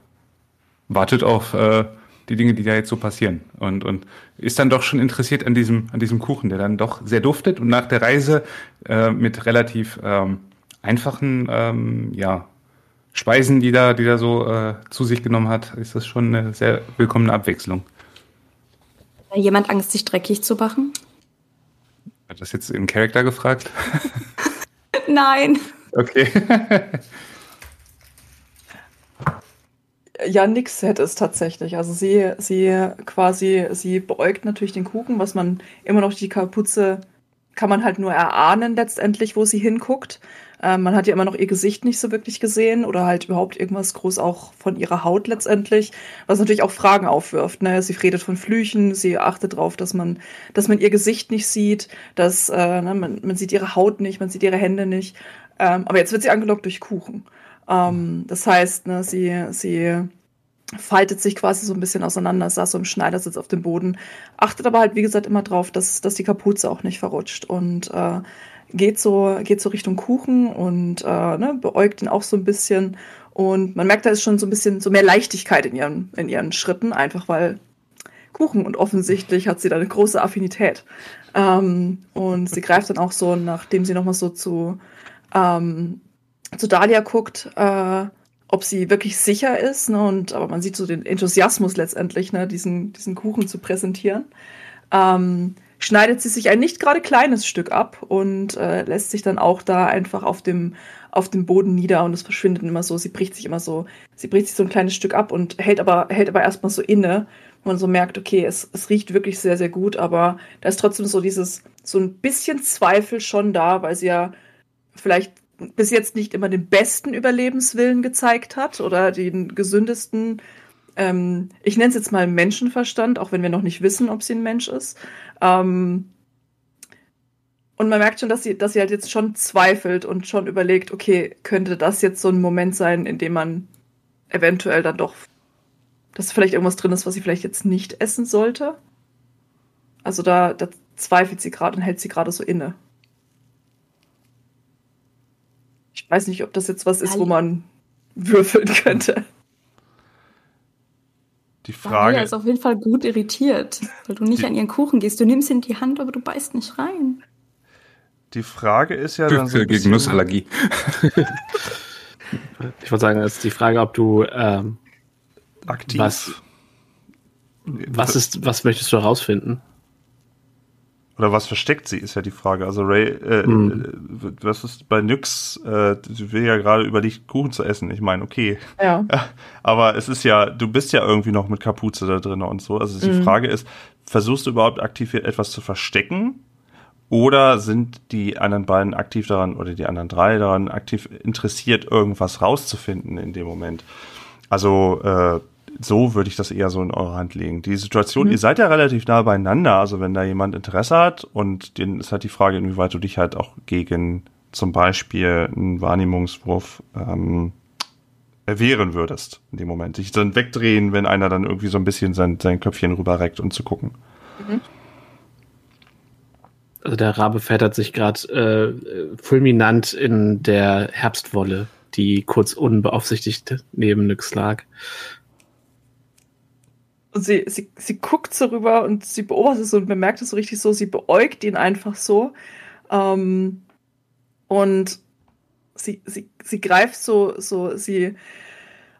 wartet auf äh, die Dinge, die da jetzt so passieren. Und, und ist dann doch schon interessiert an diesem, an diesem Kuchen, der dann doch sehr duftet und nach der Reise äh, mit relativ ähm, einfachen ähm, ja, Speisen, die da, die da so äh, zu sich genommen hat, ist das schon eine sehr willkommene Abwechslung. Hat jemand Angst, sich dreckig zu machen? Hat das jetzt im Charakter gefragt? Nein. Okay. Ja, nix hätte es tatsächlich. Also sie, sie quasi, sie beäugt natürlich den Kuchen, was man immer noch die Kapuze kann man halt nur erahnen letztendlich, wo sie hinguckt. Ähm, man hat ja immer noch ihr Gesicht nicht so wirklich gesehen oder halt überhaupt irgendwas groß auch von ihrer Haut letztendlich, was natürlich auch Fragen aufwirft. Ne? Sie redet von Flüchen, sie achtet darauf, dass man, dass man ihr Gesicht nicht sieht, dass äh, ne, man, man sieht ihre Haut nicht, man sieht ihre Hände nicht. Ähm, aber jetzt wird sie angelockt durch Kuchen. Ähm, das heißt, ne, sie, sie faltet sich quasi so ein bisschen auseinander, saß so im Schneidersitz auf dem Boden, achtet aber halt, wie gesagt, immer drauf, dass, dass die Kapuze auch nicht verrutscht und äh, geht so, geht so Richtung Kuchen und äh, ne, beäugt ihn auch so ein bisschen und man merkt, da ist schon so ein bisschen so mehr Leichtigkeit in ihren, in ihren Schritten, einfach weil Kuchen und offensichtlich hat sie da eine große Affinität. Ähm, und sie greift dann auch so, nachdem sie nochmal so zu ähm, zu Dahlia guckt, äh, ob sie wirklich sicher ist. Ne? Und aber man sieht so den Enthusiasmus letztendlich, ne? diesen, diesen Kuchen zu präsentieren. Ähm, schneidet sie sich ein nicht gerade kleines Stück ab und äh, lässt sich dann auch da einfach auf dem auf dem Boden nieder und es verschwindet immer so. Sie bricht sich immer so, sie bricht sich so ein kleines Stück ab und hält aber hält aber erstmal so inne, wo man so merkt, okay, es, es riecht wirklich sehr sehr gut, aber da ist trotzdem so dieses so ein bisschen Zweifel schon da, weil sie ja vielleicht bis jetzt nicht immer den besten Überlebenswillen gezeigt hat oder den gesündesten, ähm, ich nenne es jetzt mal Menschenverstand, auch wenn wir noch nicht wissen, ob sie ein Mensch ist. Ähm, und man merkt schon, dass sie, dass sie halt jetzt schon zweifelt und schon überlegt, okay, könnte das jetzt so ein Moment sein, in dem man eventuell dann doch, dass vielleicht irgendwas drin ist, was sie vielleicht jetzt nicht essen sollte. Also da, da zweifelt sie gerade und hält sie gerade so inne. Ich weiß nicht, ob das jetzt was ist, wo man würfeln könnte. Die Frage Maria ist auf jeden Fall gut irritiert, weil du nicht Die- an ihren Kuchen gehst. Du nimmst ihn in die Hand, aber du beißt nicht rein. Die Frage ist ja dann so gegen bisschen- Nussallergie. Ich würde sagen, es ist die Frage, ob du ähm, aktiv. Was- was ist, was möchtest du herausfinden? Oder was versteckt sie, ist ja die Frage. Also Ray, äh, Hm. äh, was ist bei Nyx, äh, sie will ja gerade überlegt, Kuchen zu essen. Ich meine, okay. Ja. Aber es ist ja, du bist ja irgendwie noch mit Kapuze da drin und so. Also die Mhm. Frage ist, versuchst du überhaupt aktiv hier etwas zu verstecken? Oder sind die anderen beiden aktiv daran, oder die anderen drei daran aktiv interessiert, irgendwas rauszufinden in dem Moment? Also, äh, so würde ich das eher so in eure Hand legen. Die Situation, Mhm. ihr seid ja relativ nah beieinander, also wenn da jemand Interesse hat und den ist halt die Frage, inwieweit du dich halt auch gegen zum Beispiel einen Wahrnehmungswurf ähm, erwehren würdest in dem Moment. Dich dann wegdrehen, wenn einer dann irgendwie so ein bisschen sein, sein Köpfchen rüberreckt, um zu gucken. Also der Rabe fättert sich gerade äh, fulminant in der Herbstwolle, die kurz unbeaufsichtigt neben Nyx lag. Und sie, sie, sie guckt so rüber und sie beobachtet es und bemerkt es so richtig so, sie beäugt ihn einfach so. Ähm, und sie, sie, sie greift so, so, sie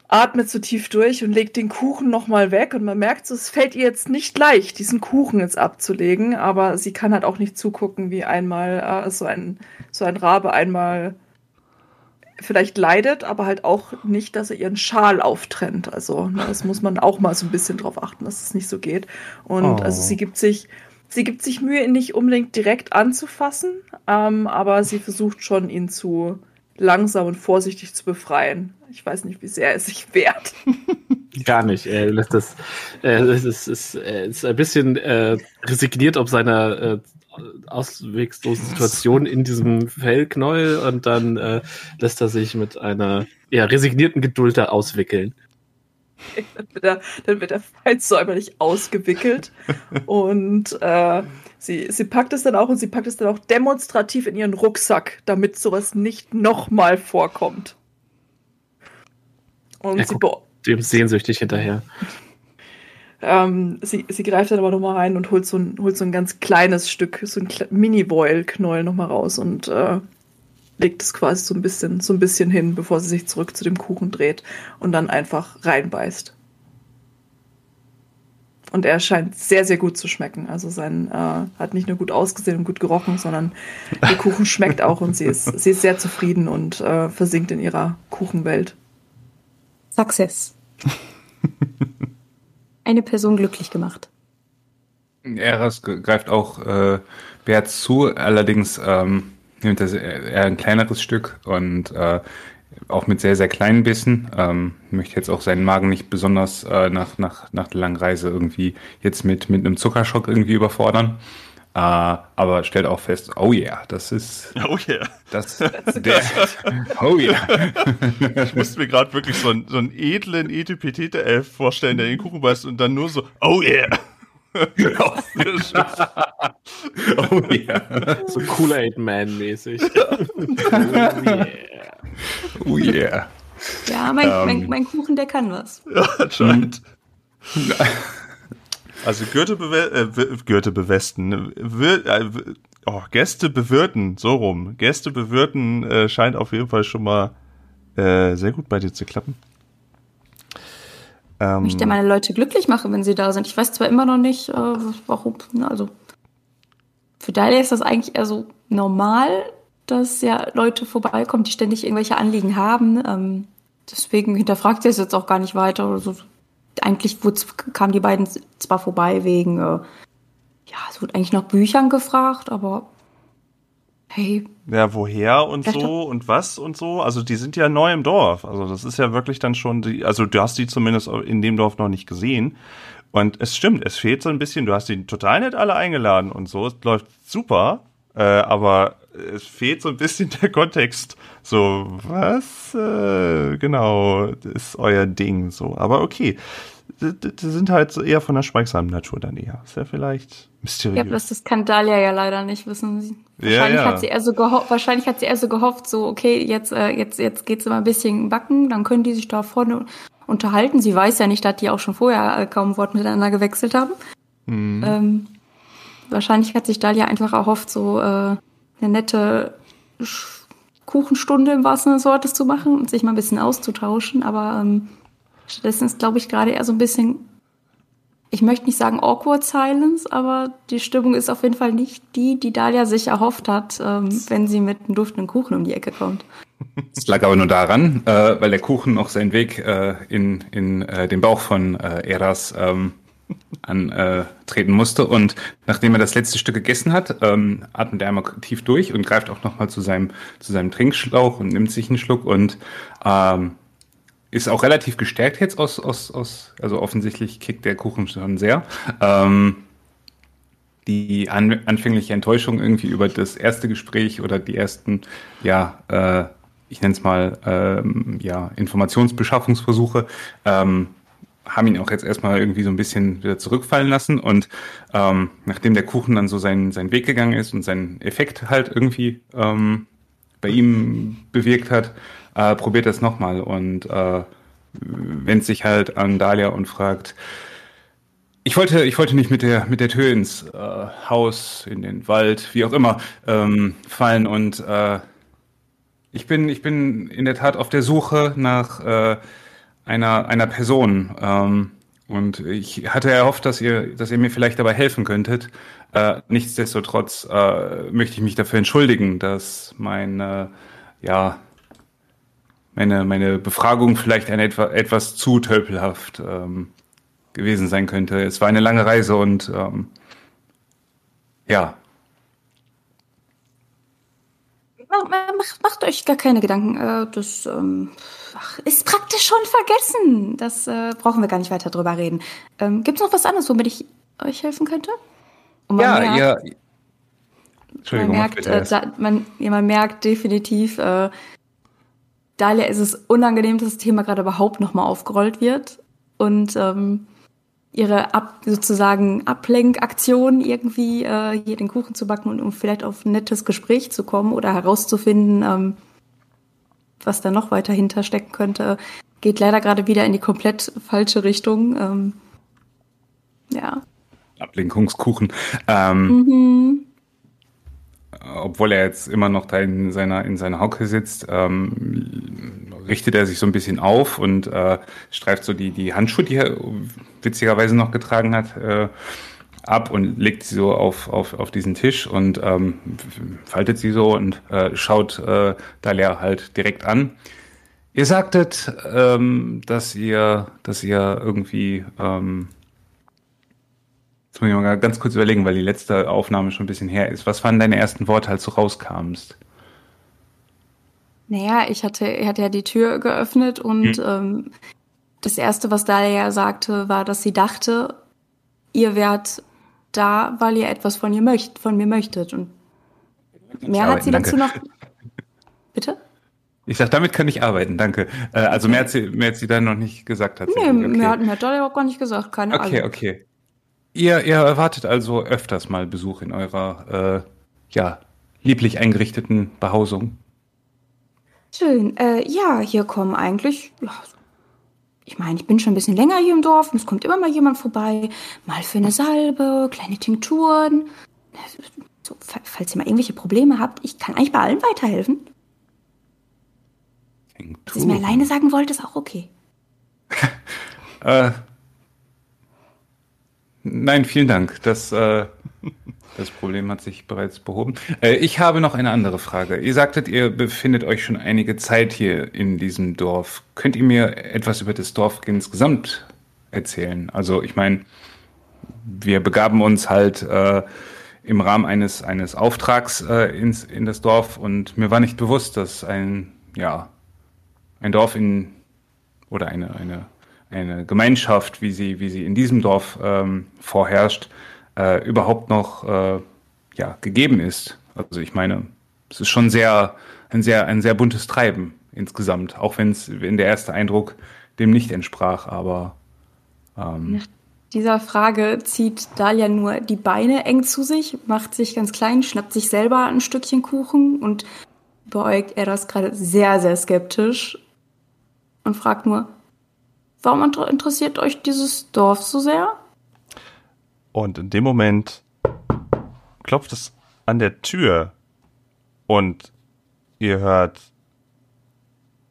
atmet so tief durch und legt den Kuchen nochmal weg. Und man merkt so, es fällt ihr jetzt nicht leicht, diesen Kuchen jetzt abzulegen, aber sie kann halt auch nicht zugucken, wie einmal äh, so ein, so ein Rabe einmal vielleicht leidet, aber halt auch nicht, dass er ihren Schal auftrennt. Also ne, das muss man auch mal so ein bisschen drauf achten, dass es nicht so geht. Und Oh. also sie gibt sich, sie gibt sich Mühe, ihn nicht unbedingt direkt anzufassen, ähm, aber sie versucht schon, ihn zu langsam und vorsichtig zu befreien. Ich weiß nicht, wie sehr er sich wehrt. Gar nicht. Er lässt das, äh, es ist, ist, ist ein bisschen äh, resigniert auf seiner äh, ausweglosen Situation in diesem Fellknäuel und dann äh, lässt er sich mit einer ja, resignierten Geduld da auswickeln. dann wird er, dann wird er fein säuberlich ausgewickelt. und äh, sie, sie packt es dann auch und sie packt es dann auch demonstrativ in ihren Rucksack, damit sowas nicht nochmal vorkommt. Und Er sie, Dem sehnsüchtig hinterher. Ähm, sie, sie greift dann aber nochmal rein und holt so, ein, holt so ein ganz kleines Stück, so ein Mini-Boil-Knäuel nochmal raus und äh, legt es quasi so ein bisschen, so ein bisschen hin, bevor sie sich zurück zu dem Kuchen dreht und dann einfach reinbeißt. Und er scheint sehr, sehr gut zu schmecken. Also sein äh, hat nicht nur gut ausgesehen und gut gerochen, sondern der Kuchen schmeckt auch und sie ist, sie ist sehr zufrieden und äh, versinkt in ihrer Kuchenwelt. Success. Eine Person glücklich gemacht. Eras greift auch äh, Bert zu, allerdings ähm, nimmt er eher ein kleineres Stück und äh, auch mit sehr, sehr kleinen Bissen. Ähm, möchte jetzt auch seinen Magen nicht besonders äh, nach, nach, nach der langen Reise irgendwie jetzt mit, mit einem Zuckerschock irgendwie überfordern. Äh, aber stellt auch fest, oh yeah, das ist Oh yeah. das der, oh yeah. Ich musste mir gerade wirklich so einen, so einen edlen Etepetete-Elf vorstellen, der den Kuchen beißt und dann nur so, oh yeah. oh yeah. So Kool-Aid-Man-mäßig. oh yeah. Oh yeah. Ja, mein, Ähm. mein, mein Kuchen, der kann was. ja, anscheinend. Also Goethe, bewe äh, Goethe bewesten. ne? Wir, äh, oh, Gäste bewirten, so rum. Gäste bewirten äh, scheint auf jeden Fall schon mal äh, sehr gut bei dir zu klappen. Ähm, ich möchte meine Leute glücklich machen, wenn sie da sind. Ich weiß zwar immer noch nicht, äh, warum, ne, also für Dalia ist das eigentlich eher so normal, dass ja Leute vorbeikommen, die ständig irgendwelche Anliegen haben. Ähm, deswegen hinterfragt sie es jetzt auch gar nicht weiter. Oder so. Eigentlich kamen die beiden zwar vorbei wegen, äh, ja, es wurde eigentlich nach Büchern gefragt, aber hey. Ja, woher und so und was und so. Also die sind ja neu im Dorf. Also das ist ja wirklich dann schon die, also du hast die zumindest in dem Dorf noch nicht gesehen. Und es stimmt, es fehlt so ein bisschen, du hast die total nett alle eingeladen und so, es läuft super, äh, aber es fehlt so ein bisschen der Kontext. So, was äh, genau ist euer Ding so? Aber okay, die sind halt so eher von der schweigsamen Natur dann eher. Ist ja vielleicht mysteriös. Ja, bloß das kann Dalia ja leider nicht wissen. Wahrscheinlich, ja, ja. Hat sie eher so gehofft, wahrscheinlich hat sie eher so gehofft, so, okay, jetzt, äh, jetzt, jetzt geht's immer ein bisschen backen, dann können die sich da vorne unterhalten. Sie weiß ja nicht, dass die auch schon vorher äh, kaum Wort miteinander gewechselt haben. Mhm. Ähm, wahrscheinlich hat sich Dalia einfach erhofft, so äh, eine nette Kuchenstunde im wahrsten Sinne des Wortes zu machen und sich mal ein bisschen auszutauschen, aber ähm, Stattdessen ist, glaube ich, gerade eher so ein bisschen, ich möchte nicht sagen awkward silence, aber die Stimmung ist auf jeden Fall nicht die, die Dalia sich erhofft hat, ähm, wenn sie mit einem duftenden Kuchen um die Ecke kommt. Es lag aber nur daran, äh, weil der Kuchen noch seinen Weg äh, in, in äh, den Bauch von äh, Eras ähm, antreten musste. Und nachdem er das letzte Stück gegessen hat, ähm, atmet er einmal tief durch und greift auch nochmal zu seinem, zu seinem Trinkschlauch und nimmt sich einen Schluck und ähm, ist auch relativ gestärkt jetzt aus, aus, aus, also offensichtlich kickt der Kuchen schon sehr. Ähm, die an, anfängliche Enttäuschung irgendwie über das erste Gespräch oder die ersten, ja, äh, ich nenne es mal, ähm, ja, Informationsbeschaffungsversuche, ähm, haben ihn auch jetzt erstmal irgendwie so ein bisschen wieder zurückfallen lassen. Und ähm, nachdem der Kuchen dann so seinen, seinen Weg gegangen ist und seinen Effekt halt irgendwie ähm, bei ihm bewirkt hat, äh, probiert das nochmal und äh, wendet sich halt an Dahlia und fragt, ich wollte, ich wollte nicht mit der, mit der Tür ins äh, Haus, in den Wald, wie auch immer, ähm, fallen und äh, ich bin, ich bin in der Tat auf der Suche nach äh, einer, einer Person. Ähm, und ich hatte erhofft, dass ihr, dass ihr mir vielleicht dabei helfen könntet. Äh, nichtsdestotrotz äh, möchte ich mich dafür entschuldigen, dass mein, äh, ja, meine, meine Befragung vielleicht ein etwa, etwas zu tölpelhaft ähm, gewesen sein könnte. Es war eine lange Reise und ähm, ja. Macht, macht euch gar keine Gedanken. Äh, das ähm, ist praktisch schon vergessen. Das äh, brauchen wir gar nicht weiter drüber reden. Ähm, Gibt es noch was anderes, womit ich euch helfen könnte? ja, merkt, ja. Entschuldigung, man merkt, äh, man, ja, man merkt definitiv, äh, Dalia ist es unangenehm, dass das Thema gerade überhaupt nochmal aufgerollt wird. Und ähm, ihre Ab sozusagen Ablenkaktion irgendwie äh, hier den Kuchen zu backen und um vielleicht auf ein nettes Gespräch zu kommen oder herauszufinden, ähm, was da noch weiter hinterstecken könnte, geht leider gerade wieder in die komplett falsche Richtung. Ähm, ja. Ablenkungskuchen. Ähm, mhm obwohl er jetzt immer noch da in seiner, in seiner Hocke sitzt, ähm, richtet er sich so ein bisschen auf und äh, streift so die, die Handschuhe, die er witzigerweise noch getragen hat, äh, ab und legt sie so auf, auf, auf diesen Tisch und ähm, faltet sie so und äh, schaut äh, Dalia halt direkt an. Ihr sagtet, ähm, dass ihr, dass ihr irgendwie ähm, Jetzt muss ich mal ganz kurz überlegen, weil die letzte Aufnahme schon ein bisschen her ist. Was waren deine ersten Worte, als du rauskamst? Naja, ich hatte, ich hatte ja die Tür geöffnet und hm. ähm, das Erste, was Dalia sagte, war, dass sie dachte, ihr wärt da, weil ihr etwas von, ihr möcht, von mir möchtet. Und mehr hat sie dazu noch. Bitte? Ich sag, damit kann ich arbeiten, danke. Äh, also mehr hat sie, mehr hat sie dann noch nicht gesagt. Nee, okay. mehr hat, mehr hat Dalia auch gar nicht gesagt, keine Ahnung. Okay, okay. Ihr, ihr erwartet also öfters mal Besuch in eurer, äh, ja, lieblich eingerichteten Behausung. Schön. Äh, ja, hier kommen eigentlich, ja, ich meine, ich bin schon ein bisschen länger hier im Dorf und es kommt immer mal jemand vorbei. Mal für eine Salbe, kleine Tinkturen. So, fa- falls ihr mal irgendwelche Probleme habt, ich kann eigentlich bei allem weiterhelfen. Wenn ihr es mir alleine sagen wollt, ist auch okay. Äh, nein, vielen Dank. Das, äh, das Problem hat sich bereits behoben. Äh, ich habe noch eine andere Frage. Ihr sagtet, ihr befindet euch schon einige Zeit hier in diesem Dorf. Könnt ihr mir etwas über das Dorf insgesamt erzählen? Also, ich meine, wir begaben uns halt äh, im Rahmen eines, eines Auftrags äh, ins, in das Dorf und mir war nicht bewusst, dass ein, ja, ein Dorf in oder eine, eine, eine Gemeinschaft, wie sie, wie sie in diesem Dorf ähm, vorherrscht, äh, überhaupt noch äh, ja, gegeben ist. Also ich meine, es ist schon sehr, ein sehr, ein sehr buntes Treiben insgesamt, auch wenn es, wenn der erste Eindruck dem nicht entsprach, aber ähm, Nach dieser Frage zieht Dalia nur die Beine eng zu sich, macht sich ganz klein, schnappt sich selber ein Stückchen Kuchen und beäugt er das gerade sehr, sehr skeptisch und fragt nur, warum inter- interessiert euch dieses Dorf so sehr? Und in dem Moment klopft es an der Tür und ihr hört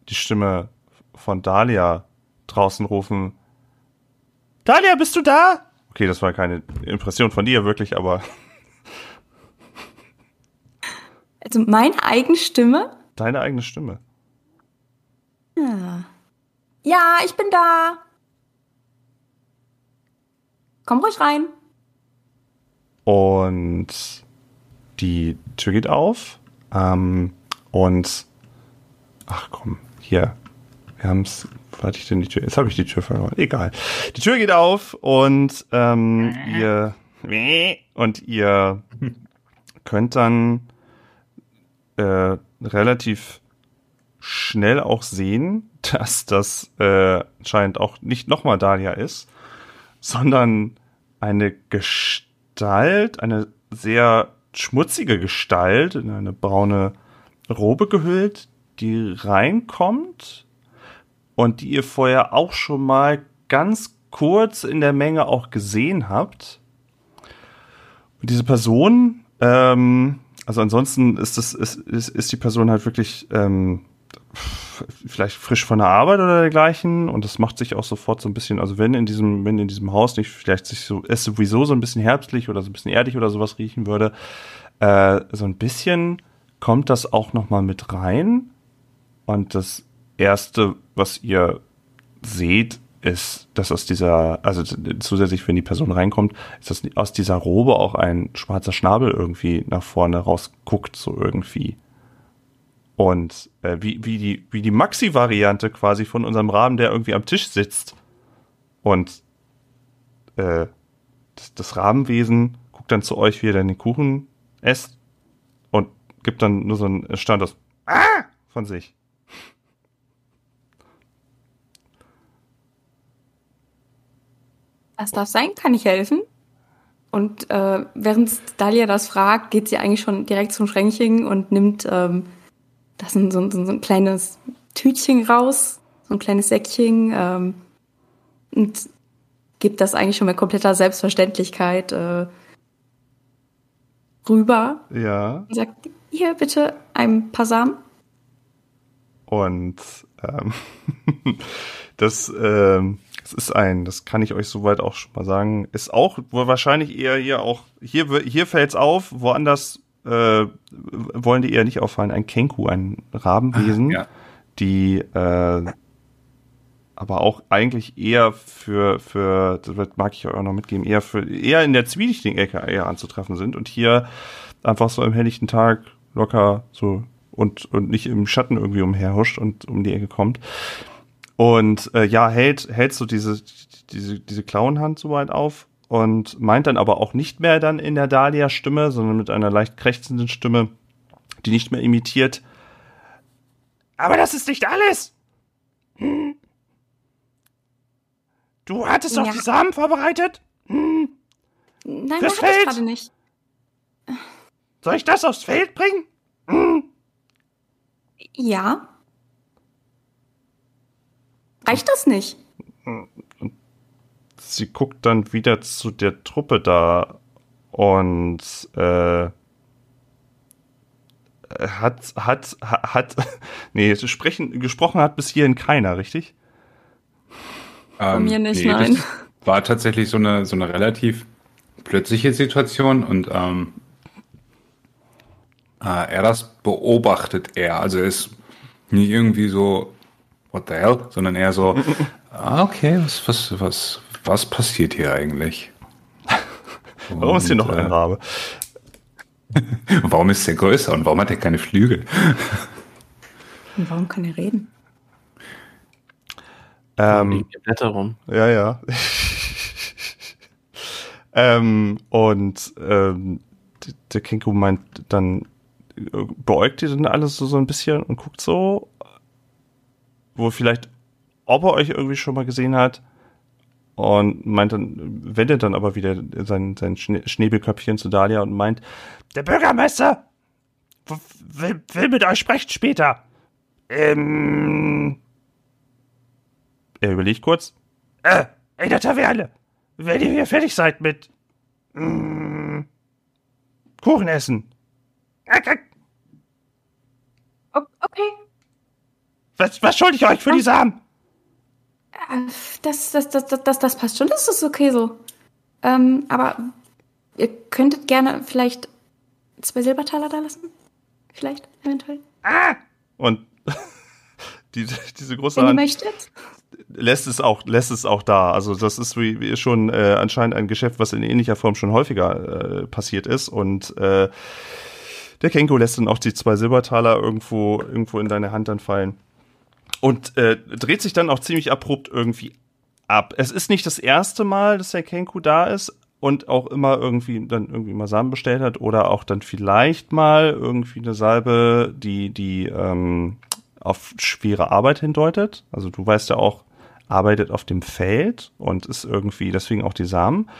die Stimme von Dahlia draußen rufen. Dahlia, bist du da? Okay, das war keine Impression von dir wirklich, aber Also meine eigene Stimme? deine eigene Stimme. Ja. Ja, ich bin da. Komm ruhig rein. Und die Tür geht auf. Ähm, und ach komm, hier. Wir haben es. Warte ich denn die Tür? Jetzt habe ich die Tür verloren. Egal. Die Tür geht auf und ähm, ihr und ihr könnt dann äh, relativ schnell auch sehen, dass das äh, anscheinend auch nicht nochmal Dahlia ist, sondern eine Gestalt, eine sehr schmutzige Gestalt in eine braune Robe gehüllt, die reinkommt und die ihr vorher auch schon mal ganz kurz in der Menge auch gesehen habt. Und diese Person, ähm, also ansonsten ist das ist, ist, ist die Person halt wirklich ähm, vielleicht frisch von der Arbeit oder dergleichen und das macht sich auch sofort so ein bisschen, also wenn in diesem, wenn in diesem Haus nicht vielleicht sich so, es sowieso so ein bisschen herbstlich oder so ein bisschen erdig oder sowas riechen würde, äh, so ein bisschen kommt das auch noch mal mit rein und das erste, was ihr seht, ist, dass aus dieser, also zusätzlich, wenn die Person reinkommt, ist dass aus dieser Robe auch ein schwarzer Schnabel irgendwie nach vorne rausguckt, so irgendwie. Und äh, wie, wie die, wie die Maxi-Variante quasi von unserem Rahmen, der irgendwie am Tisch sitzt. Und äh, das, das Rahmenwesen guckt dann zu euch, wie ihr dann den Kuchen esst und gibt dann nur so einen Stand aus ah! von sich. Was darf sein? Kann ich helfen? Und äh, während Dalia das fragt, geht sie eigentlich schon direkt zum Schränkchen und nimmt ähm, das ist so, so, so ein kleines Tütchen raus, so ein kleines Säckchen ähm, und gibt das eigentlich schon mit kompletter Selbstverständlichkeit äh, rüber Ja. und sagt, hier bitte ein paar Samen. Und ähm, das, ähm, das ist ein, das kann ich euch soweit auch schon mal sagen, ist auch wohl wahrscheinlich eher hier auch, hier, hier fällt's auf, woanders äh, wollen die eher nicht auffallen, ein Kenku, ein Rabenwesen, ja. die äh, aber auch eigentlich eher für, für, das mag ich euch auch noch mitgeben, eher für, eher in der zwielichtigen Ecke eher anzutreffen sind und hier einfach so im helllichten Tag locker so und, und nicht im Schatten irgendwie umherhuscht und um die Ecke kommt. Und äh, ja, hält, hält so diese, diese, diese Klauenhand so weit auf und meint dann aber auch nicht mehr dann in der Dahlia-Stimme, sondern mit einer leicht krächzenden Stimme, die nicht mehr imitiert. Aber das ist nicht alles! Hm. Du hattest doch Ja. die Samen vorbereitet? Nein, Fürs das ich Feld? gerade nicht. Soll ich das aufs Feld bringen? Ja. Reicht das nicht? Sie guckt dann wieder zu der Truppe da und äh, hat, hat, hat, nee, sprechen, gesprochen hat bis hierhin keiner, richtig? Von mir nicht, nein. War tatsächlich so eine, so eine relativ plötzliche Situation und ähm, äh, er das beobachtet er. Also ist nicht irgendwie so, what the hell, sondern eher so, ah, okay, was, was, was, was passiert hier eigentlich? Warum ist hier noch Und, ein äh, Rabe? Und warum ist der größer und warum hat er keine Flügel? Und warum kann er reden? Ähm, Blätter rum. Ja, ja. ähm, und ähm, der Kenku meint dann, äh, beäugt ihr dann alles so, so ein bisschen und guckt so, wo vielleicht, ob er euch irgendwie schon mal gesehen hat und meint dann, wendet dann aber wieder sein, sein Schne Schnäbelköpfchen zu Dahlia und meint, der Bürgermeister will, will mit euch sprechen später. Ähm, er überlegt kurz. Äh, in der Taverne. Wenn ihr hier fertig seid mit mm, Kuchen essen. Äh, äh, Okay. Was, was schulde ich euch für die Samen? Äh, Das, das, das, das, das, das passt schon. Das ist okay so. Ähm, aber ihr könntet gerne vielleicht zwei Silbertaler da lassen? Vielleicht, eventuell. Ah! Und die, diese große Wenn ihr Hand möchtet. lässt es auch lässt es auch da. Also das ist wie, wie schon äh, anscheinend ein Geschäft, was in ähnlicher Form schon häufiger äh, passiert ist und äh, der Kenko lässt dann auch die zwei Silbertaler irgendwo irgendwo in deine Hand dann fallen und äh, dreht sich dann auch ziemlich abrupt irgendwie ab. Es ist nicht das erste Mal, dass der Kenku da ist und auch immer irgendwie dann irgendwie mal Samen bestellt hat oder auch dann vielleicht mal irgendwie eine Salbe, die die ähm, auf schwere Arbeit hindeutet. Also du weißt ja auch, arbeitet auf dem Feld und ist irgendwie deswegen auch die Samen.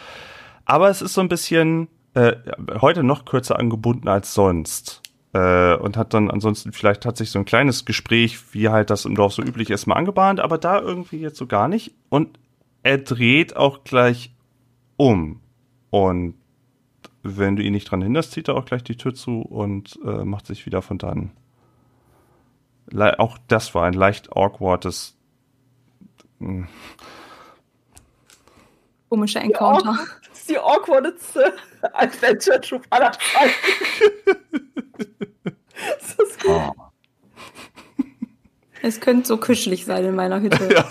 Aber es ist so ein bisschen äh, heute noch kürzer angebunden als sonst. Äh, und hat dann ansonsten vielleicht hat sich so ein kleines Gespräch, wie halt das im Dorf so üblich ist, mal angebahnt, aber da irgendwie jetzt so gar nicht. Und er dreht auch gleich um. Und wenn du ihn nicht dran hinderst, zieht er auch gleich die Tür zu und äh, macht sich wieder von dann. Le auch das war ein leicht awkwardes. hm, Komischer Encounter. Das ist die awkwardeste Adventure Troop aller Zeiten. das ist gut. Oh. Es könnte so kuschelig sein in meiner Hütte. Ja,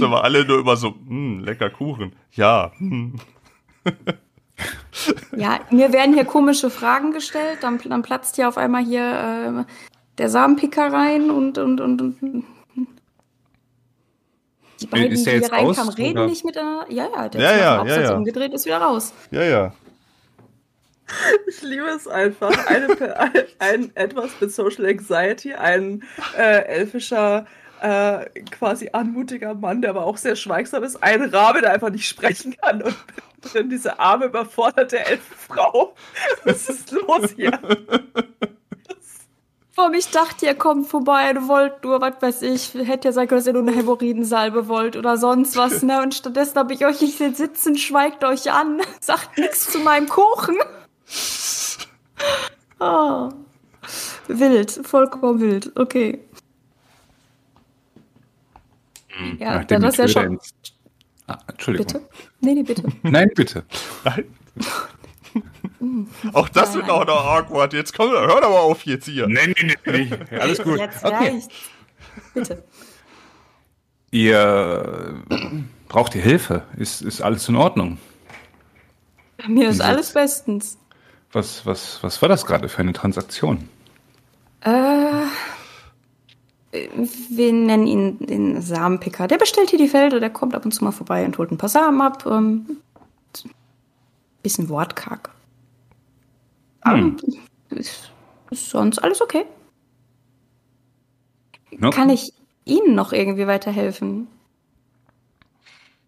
da war alle nur immer so, hm, lecker Kuchen. Ja. Hm. Ja, mir werden hier komische Fragen gestellt, dann, dann platzt hier auf einmal hier ähm, der Samenpicker rein und, und, und, und die beiden, Ist die der hier jetzt raus, reinkamen, reden oder? nicht miteinander. Ja, ja, der Ja, ist ja, dem ja, Absatz ja. umgedreht, ist wieder raus. Ja, ja. Ich liebe es einfach. Eine, ein, ein etwas mit Social Anxiety, ein äh, elfischer, äh, quasi anmutiger Mann, der aber auch sehr schweigsam ist, ein Rabe, der einfach nicht sprechen kann und drin diese arme, überforderte Elfenfrau. Was ist los hier? Vor mich dachte, ihr kommt vorbei, du wollt nur, was weiß ich, hätte ja sein können, dass ihr nur eine Hämorrhoidensalbe wollt oder sonst was, ne? Und stattdessen habe ich euch nicht sitzen, schweigt euch an, sagt nichts zu meinem Kuchen. Oh. Wild, vollkommen wild, okay. Ja, Nachdem dann ist ja schon. Ah, Entschuldigung. Bitte? Nee, nee, bitte. Nein, bitte. Auch das wird auch noch awkward. Jetzt komm, hör doch mal auf jetzt hier. Nein, nein, nein, nein. Alles gut. Jetzt Okay. reicht's. Bitte. Ihr braucht ihr Hilfe? Ist, ist alles in Ordnung? Mir ist alles bestens. Was, was, was war das gerade für eine Transaktion? Äh, wir nennen ihn den Samenpicker. Der bestellt hier die Felder, der kommt ab und zu mal vorbei und holt ein paar Samen ab. Ähm, bisschen wortkarg. Hm. Ist, ist sonst alles okay. Okay. Kann ich Ihnen noch irgendwie weiterhelfen?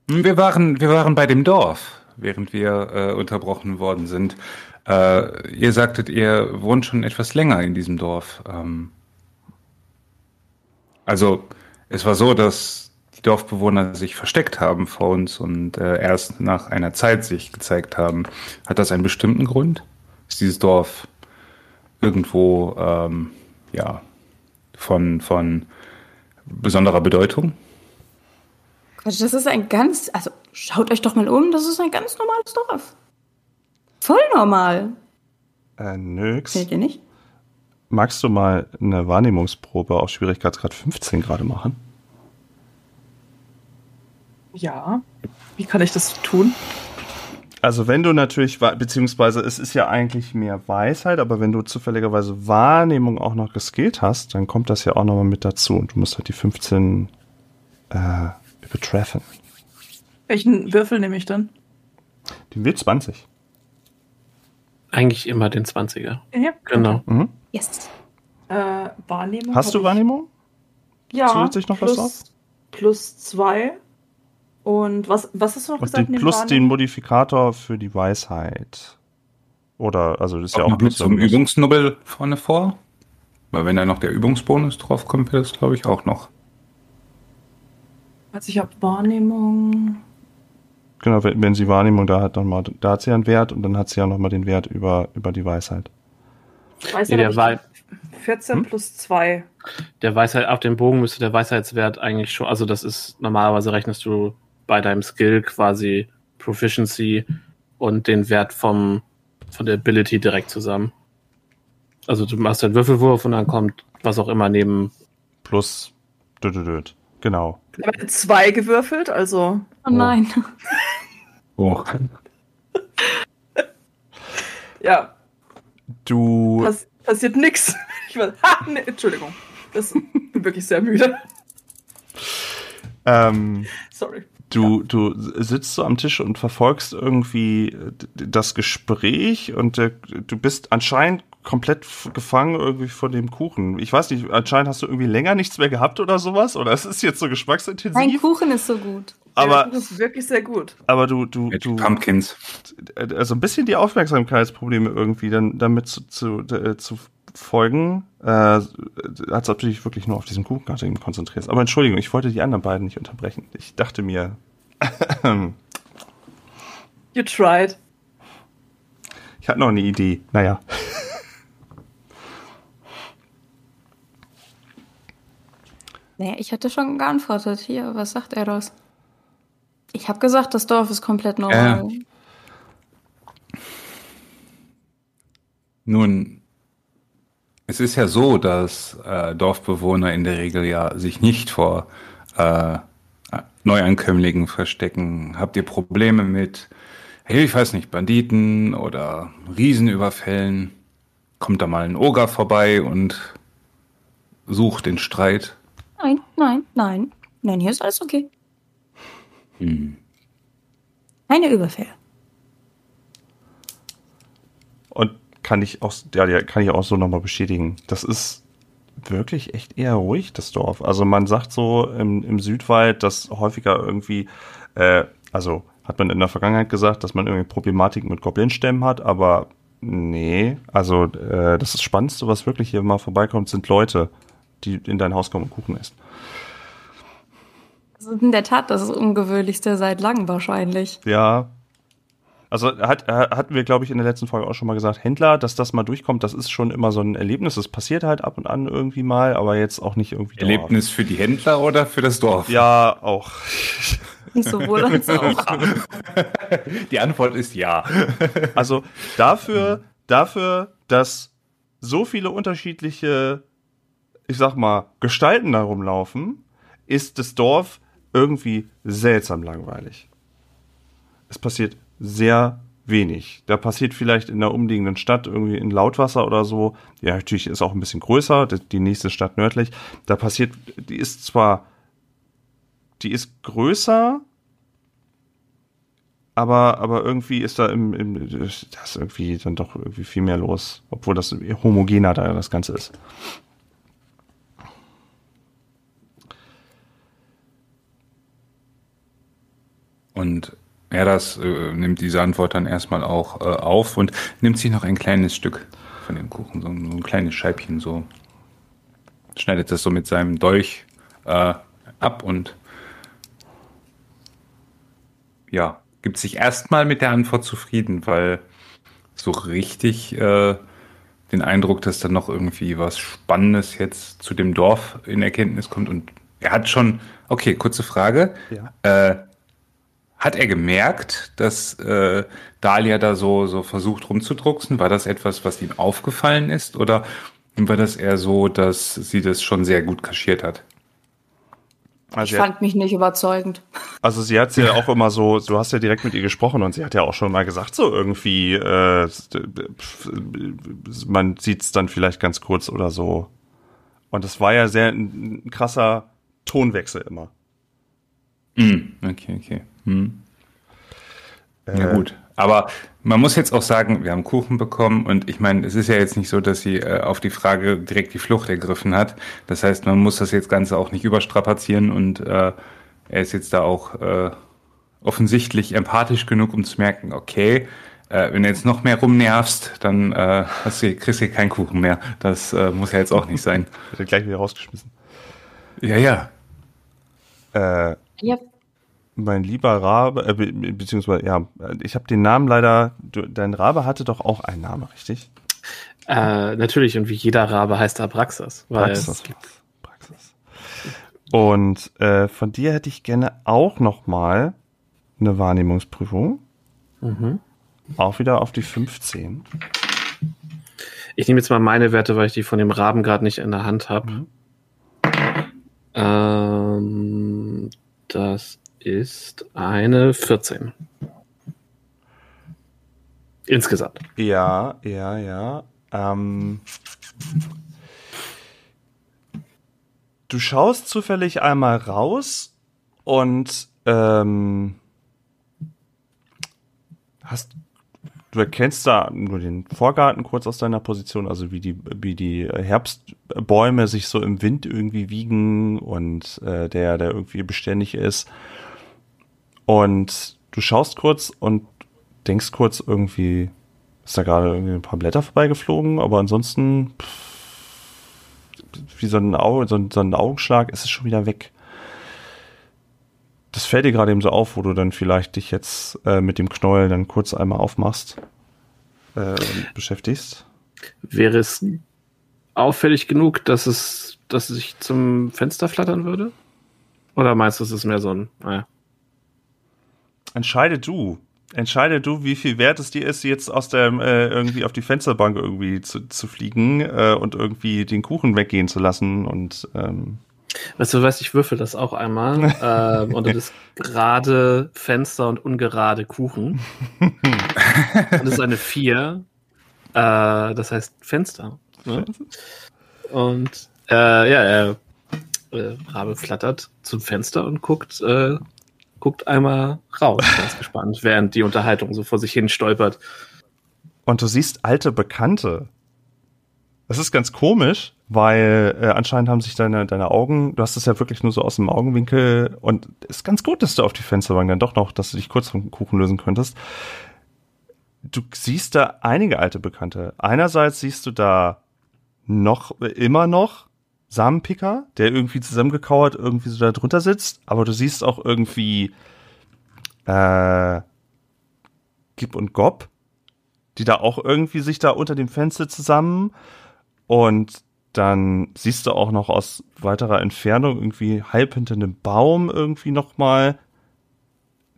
Wir waren, wir waren bei dem Dorf, während wir äh, unterbrochen worden sind. Äh, ihr sagtet, ihr wohnt schon etwas länger in diesem Dorf. Ähm, also, es war so, dass die Dorfbewohner sich versteckt haben vor uns und äh, erst nach einer Zeit sich gezeigt haben. Hat das einen bestimmten Grund? Ist dieses Dorf irgendwo ähm, ja, von, von besonderer Bedeutung? Quatsch, das ist ein ganz, also schaut euch doch mal um, das ist ein ganz normales Dorf. Voll normal. Äh, nix. Seht ihr nicht? Magst du mal eine Wahrnehmungsprobe auf Schwierigkeitsgrad 15 gerade machen? Ja. Wie kann ich das tun? Also wenn du natürlich, beziehungsweise es ist ja eigentlich mehr Weisheit, aber wenn du zufälligerweise Wahrnehmung auch noch geskillt hast, dann kommt das ja auch nochmal mit dazu und du musst halt die 15 äh, übertreffen. Welchen Würfel nehme ich dann? Die will 20. Eigentlich immer den 20er. Ja. Genau. Mhm. Yes. Äh, Wahrnehmung. Hast du Wahrnehmung? Ja. zusätzlich noch was plus, Plus zwei. Und was, was hast du noch Und gesagt? den, plus den? Modifikator für die Weisheit. Oder, also das ist ja Auch auch noch mit plus so einem plus. Übungsnubbel vorne vor? Weil wenn da noch der Übungsbonus drauf kommt, wäre das glaube ich auch noch. Also ich habe Wahrnehmung. Genau, wenn, wenn sie Wahrnehmung da hat, dann mal, da hat sie ja einen Wert und dann hat sie ja nochmal den Wert über, über die Weisheit. Nee, ja, der nicht. Wei- 14 Hm? plus 2. Der Weisheit, auf dem Bogen müsste der Weisheitswert eigentlich schon, also das ist, normalerweise rechnest du bei deinem Skill quasi Proficiency und den Wert vom, von der Ability direkt zusammen. Also du machst einen Würfelwurf und dann kommt was auch immer neben. Plus, dödödöd. Genau. Ich habe 2 gewürfelt, also. Oh nein. Oh. Ja, Du, pass passiert nix. Ich war, ha, nee, Entschuldigung. Das ich bin wirklich sehr müde. ähm, Sorry. Du, du sitzt so am Tisch und verfolgst irgendwie äh, das Gespräch und äh, du bist anscheinend komplett gefangen irgendwie von dem Kuchen. Ich weiß nicht, anscheinend hast du irgendwie länger nichts mehr gehabt oder sowas oder es ist jetzt so Mein geschmacksintensiv. Kuchen ist so gut. Aber, Das ist wirklich sehr gut. aber du, du, Mit du, Pumpkins. also ein bisschen die Aufmerksamkeitsprobleme irgendwie dann damit zu, zu, äh, zu folgen, äh, als ob du dich wirklich nur auf diesen Kuchen gerade eben konzentrierst. Aber Entschuldigung, ich wollte die anderen beiden nicht unterbrechen. Ich dachte mir, You tried. ich hatte noch eine Idee. Naja. Nee, ich hatte schon geantwortet. Hier, was sagt er das? Ich habe gesagt, das Dorf ist komplett normal. Nun, es ist ja so, dass äh, Dorfbewohner in der Regel ja sich nicht vor äh, Neuankömmlingen verstecken. Habt ihr Probleme mit, hey, ich weiß nicht, Banditen oder Riesenüberfällen? Kommt da mal ein Oger vorbei und sucht den Streit? Nein, nein, nein. Nein, hier ist alles okay. Hm. Keine Überfälle. Und kann ich auch, ja, kann ich auch so nochmal bestätigen. Das ist wirklich echt eher ruhig, das Dorf. Also man sagt so im, im Südwald, dass häufiger irgendwie, äh, also hat man in der Vergangenheit gesagt, dass man irgendwie Problematiken mit Goblinstämmen hat, aber nee, also äh, das ist Spannendste, was wirklich hier mal vorbeikommt, sind Leute, die in dein Haus kommen und Kuchen essen. Das ist in der Tat das Ungewöhnlichste seit langem wahrscheinlich. Ja. Also hat, äh, hatten wir, glaube ich, in der letzten Folge auch schon mal gesagt, Händler, dass das mal durchkommt, das ist schon immer so ein Erlebnis. Das passiert halt ab und an irgendwie mal, aber jetzt auch nicht irgendwie dauerhaft. Erlebnis für die Händler oder für das Dorf? Ja, auch. Sowohl als auch. Die Antwort ist ja. Also dafür, dafür, dass so viele unterschiedliche, ich sag mal, Gestalten da rumlaufen, ist das Dorf irgendwie seltsam langweilig. Es passiert sehr wenig. Da passiert vielleicht in der umliegenden Stadt irgendwie in Lautwasser oder so. Ja, natürlich ist auch ein bisschen größer, die- nächste Stadt nördlich. Da passiert, die ist zwar, die ist größer, aber, aber irgendwie ist da im, im da ist irgendwie dann doch irgendwie viel mehr los, obwohl das homogener da das Ganze ist. Und er das äh, nimmt diese Antwort dann erstmal auch äh, auf und nimmt sich noch ein kleines Stück von dem Kuchen, so, ein- so ein kleines Scheibchen so. Schneidet das so mit seinem Dolch äh, ab und ja, gibt sich erstmal mit der Antwort zufrieden, weil so richtig äh, den Eindruck, dass da noch irgendwie was Spannendes jetzt zu dem Dorf in Erkenntnis kommt. Und er hat schon, okay, kurze Frage. Ja. Hat er gemerkt, dass äh, Dahlia da so, so versucht rumzudrucksen? War das etwas, was ihm aufgefallen ist? Oder war das eher so, dass sie das schon sehr gut kaschiert hat? Ich Also, sie hat, fand mich nicht überzeugend. also sie hat ja auch immer so, du hast ja direkt mit ihr gesprochen und sie hat ja auch schon mal gesagt, so irgendwie, äh, man sieht es dann vielleicht ganz kurz oder so. Und es war ja sehr ein, ein krasser Tonwechsel immer. Hm, okay, okay. Hm. Äh, Ja gut, aber man muss jetzt auch sagen, wir haben Kuchen bekommen und ich meine, es ist ja jetzt nicht so, dass sie äh, auf die Frage direkt die Flucht ergriffen hat. Das heißt, man muss das jetzt Ganze auch nicht überstrapazieren und äh, er ist jetzt da auch äh, offensichtlich empathisch genug, um zu merken, okay, äh, wenn du jetzt noch mehr rumnervst, dann äh, hast du, kriegst du keinen Kuchen mehr. Das äh, muss ja jetzt auch nicht sein. Wird er gleich wieder rausgeschmissen. Ja, ja. Äh, Ja, mein lieber Rabe, äh, be beziehungsweise, ja, ich habe den Namen leider, du, dein Rabe hatte doch auch einen Namen, richtig? Äh, natürlich, und wie jeder Rabe heißt Abraxas. Weil Praxis. Praxis. Und äh, von dir hätte ich gerne auch noch mal eine Wahrnehmungsprüfung. mhm. Auch wieder auf die 15. Ich nehme jetzt mal meine Werte, weil ich die von dem Raben gerade nicht in der Hand habe. Mhm. Ähm, das ist eine 14. Insgesamt. Ja, ja, ja. Ähm, du schaust zufällig einmal raus und ähm, hast du erkennst da nur den Vorgarten kurz aus deiner Position, also wie die wie die Herbstbäume sich so im Wind irgendwie wiegen und äh, der der irgendwie beständig ist. Und du schaust kurz und denkst kurz irgendwie, ist da gerade irgendwie ein paar Blätter vorbeigeflogen, aber ansonsten pff, wie so ein, Auge, so, so ein Augenschlag ist es schon wieder weg. Das fällt dir gerade eben so auf, wo du dann vielleicht dich jetzt äh, mit dem Knäuel dann kurz einmal aufmachst äh, und beschäftigst. Wäre es auffällig genug, dass es, dass es sich zum Fenster flattern würde? Oder meinst du, es ist mehr so ein, naja. Entscheide du. Entscheide du, wie viel wert es dir ist, jetzt aus der äh, irgendwie auf die Fensterbank irgendwie zu, zu fliegen äh, und irgendwie den Kuchen weggehen zu lassen und ähm, Weißt du, weißt, ich würfel das auch einmal. ähm, und das ist gerade Fenster und ungerade Kuchen. und das ist eine 4. Äh, das heißt Fenster. Ne? Und äh, ja, er äh, Rabe flattert zum Fenster und guckt, äh, guckt einmal raus, ganz gespannt, während die Unterhaltung so vor sich hin stolpert. Und du siehst alte Bekannte. Das ist ganz komisch, weil äh, anscheinend haben sich deine, deine Augen, du hast es ja wirklich nur so aus dem Augenwinkel und ist ganz gut, dass du auf die Fensterbank dann doch noch, dass du dich kurz vom Kuchen lösen könntest. Du siehst da einige alte Bekannte. Einerseits siehst du da noch, immer noch Samenpicker, der irgendwie zusammengekauert irgendwie so da drunter sitzt, aber du siehst auch irgendwie äh, Gib und Gob, die da auch irgendwie sich da unter dem Fenster zusammen und dann siehst du auch noch aus weiterer Entfernung irgendwie halb hinter einem Baum irgendwie nochmal,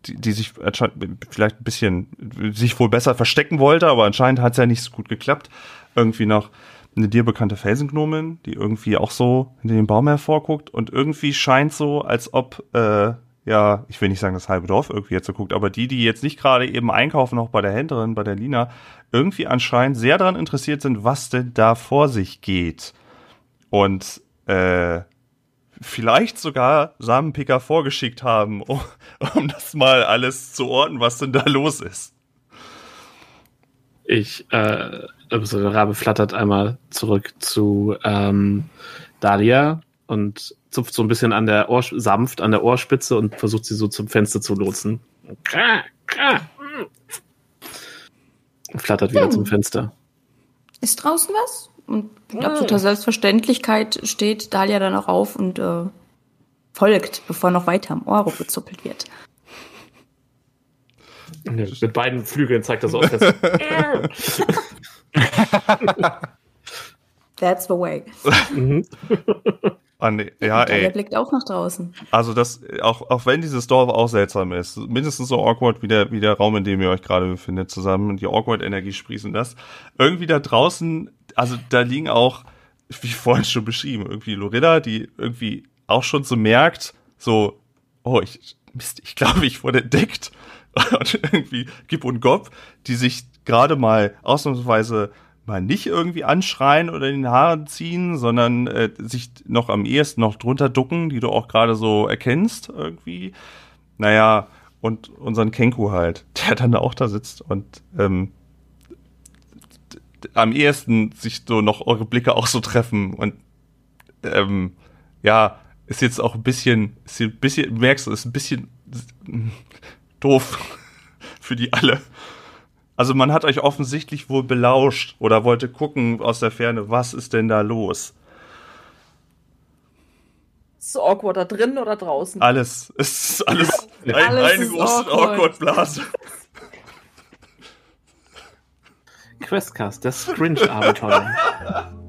die, die sich vielleicht ein bisschen, sich wohl besser verstecken wollte, aber anscheinend hat es ja nicht so gut geklappt. Irgendwie noch eine dir bekannte Felsengnomin, die irgendwie auch so hinter dem Baum hervorguckt und irgendwie scheint so, als ob, äh, ja, ich will nicht sagen, das halbe Dorf irgendwie jetzt so guckt, aber die, die jetzt nicht gerade eben einkaufen, noch bei der Händlerin, bei der Lina, irgendwie anscheinend sehr daran interessiert sind, was denn da vor sich geht. Und äh, vielleicht sogar Samenpicker vorgeschickt haben, um, um das mal alles zu orten, was denn da los ist. Ich, äh, also der Rabe flattert einmal zurück zu ähm, Dalia und zupft so ein bisschen an der Ohr, sanft an der Ohrspitze und versucht sie so zum Fenster zu lotsen. Krah, krah. Und flattert wieder Hm. zum Fenster. Ist draußen was? Und mit absoluter Selbstverständlichkeit steht Dalia dann auch auf und äh, folgt, bevor noch weiter am Ohr gezuppelt wird. Mit beiden Flügeln zeigt er so auf das. That's the way. Mhm. Ah, nee. Ja, Der ey. blickt auch nach draußen. Also das, auch, auch wenn dieses Dorf auch seltsam ist, mindestens so awkward wie der, wie der Raum, in dem ihr euch gerade befindet, zusammen, die Awkward-Energie sprießen das. Irgendwie da draußen, also da liegen auch, wie vorhin schon beschrieben, irgendwie Lorilla, die irgendwie auch schon so merkt, so, oh, ich, Mist, ich glaube, ich wurde entdeckt. Und irgendwie Gib und Gob, die sich gerade mal ausnahmsweise mal nicht irgendwie anschreien oder in den Haaren ziehen, sondern äh, sich noch am ehesten noch drunter ducken, die du auch gerade so erkennst irgendwie. Naja, und unseren Kenku halt, der dann auch da sitzt und ähm, am ehesten sich so noch eure Blicke auch so treffen und ähm, ja, ist jetzt auch ein bisschen, ist ein bisschen, merkst du, ist ein bisschen doof für die alle. Also man hat euch offensichtlich wohl belauscht oder wollte gucken aus der Ferne, was ist denn da los? Ist so awkward da drin oder draußen? Alles, es ist alles, ein, Alles eine große awkward. Awkward-Blase. Questcast, das Scrinch-Abenteuer.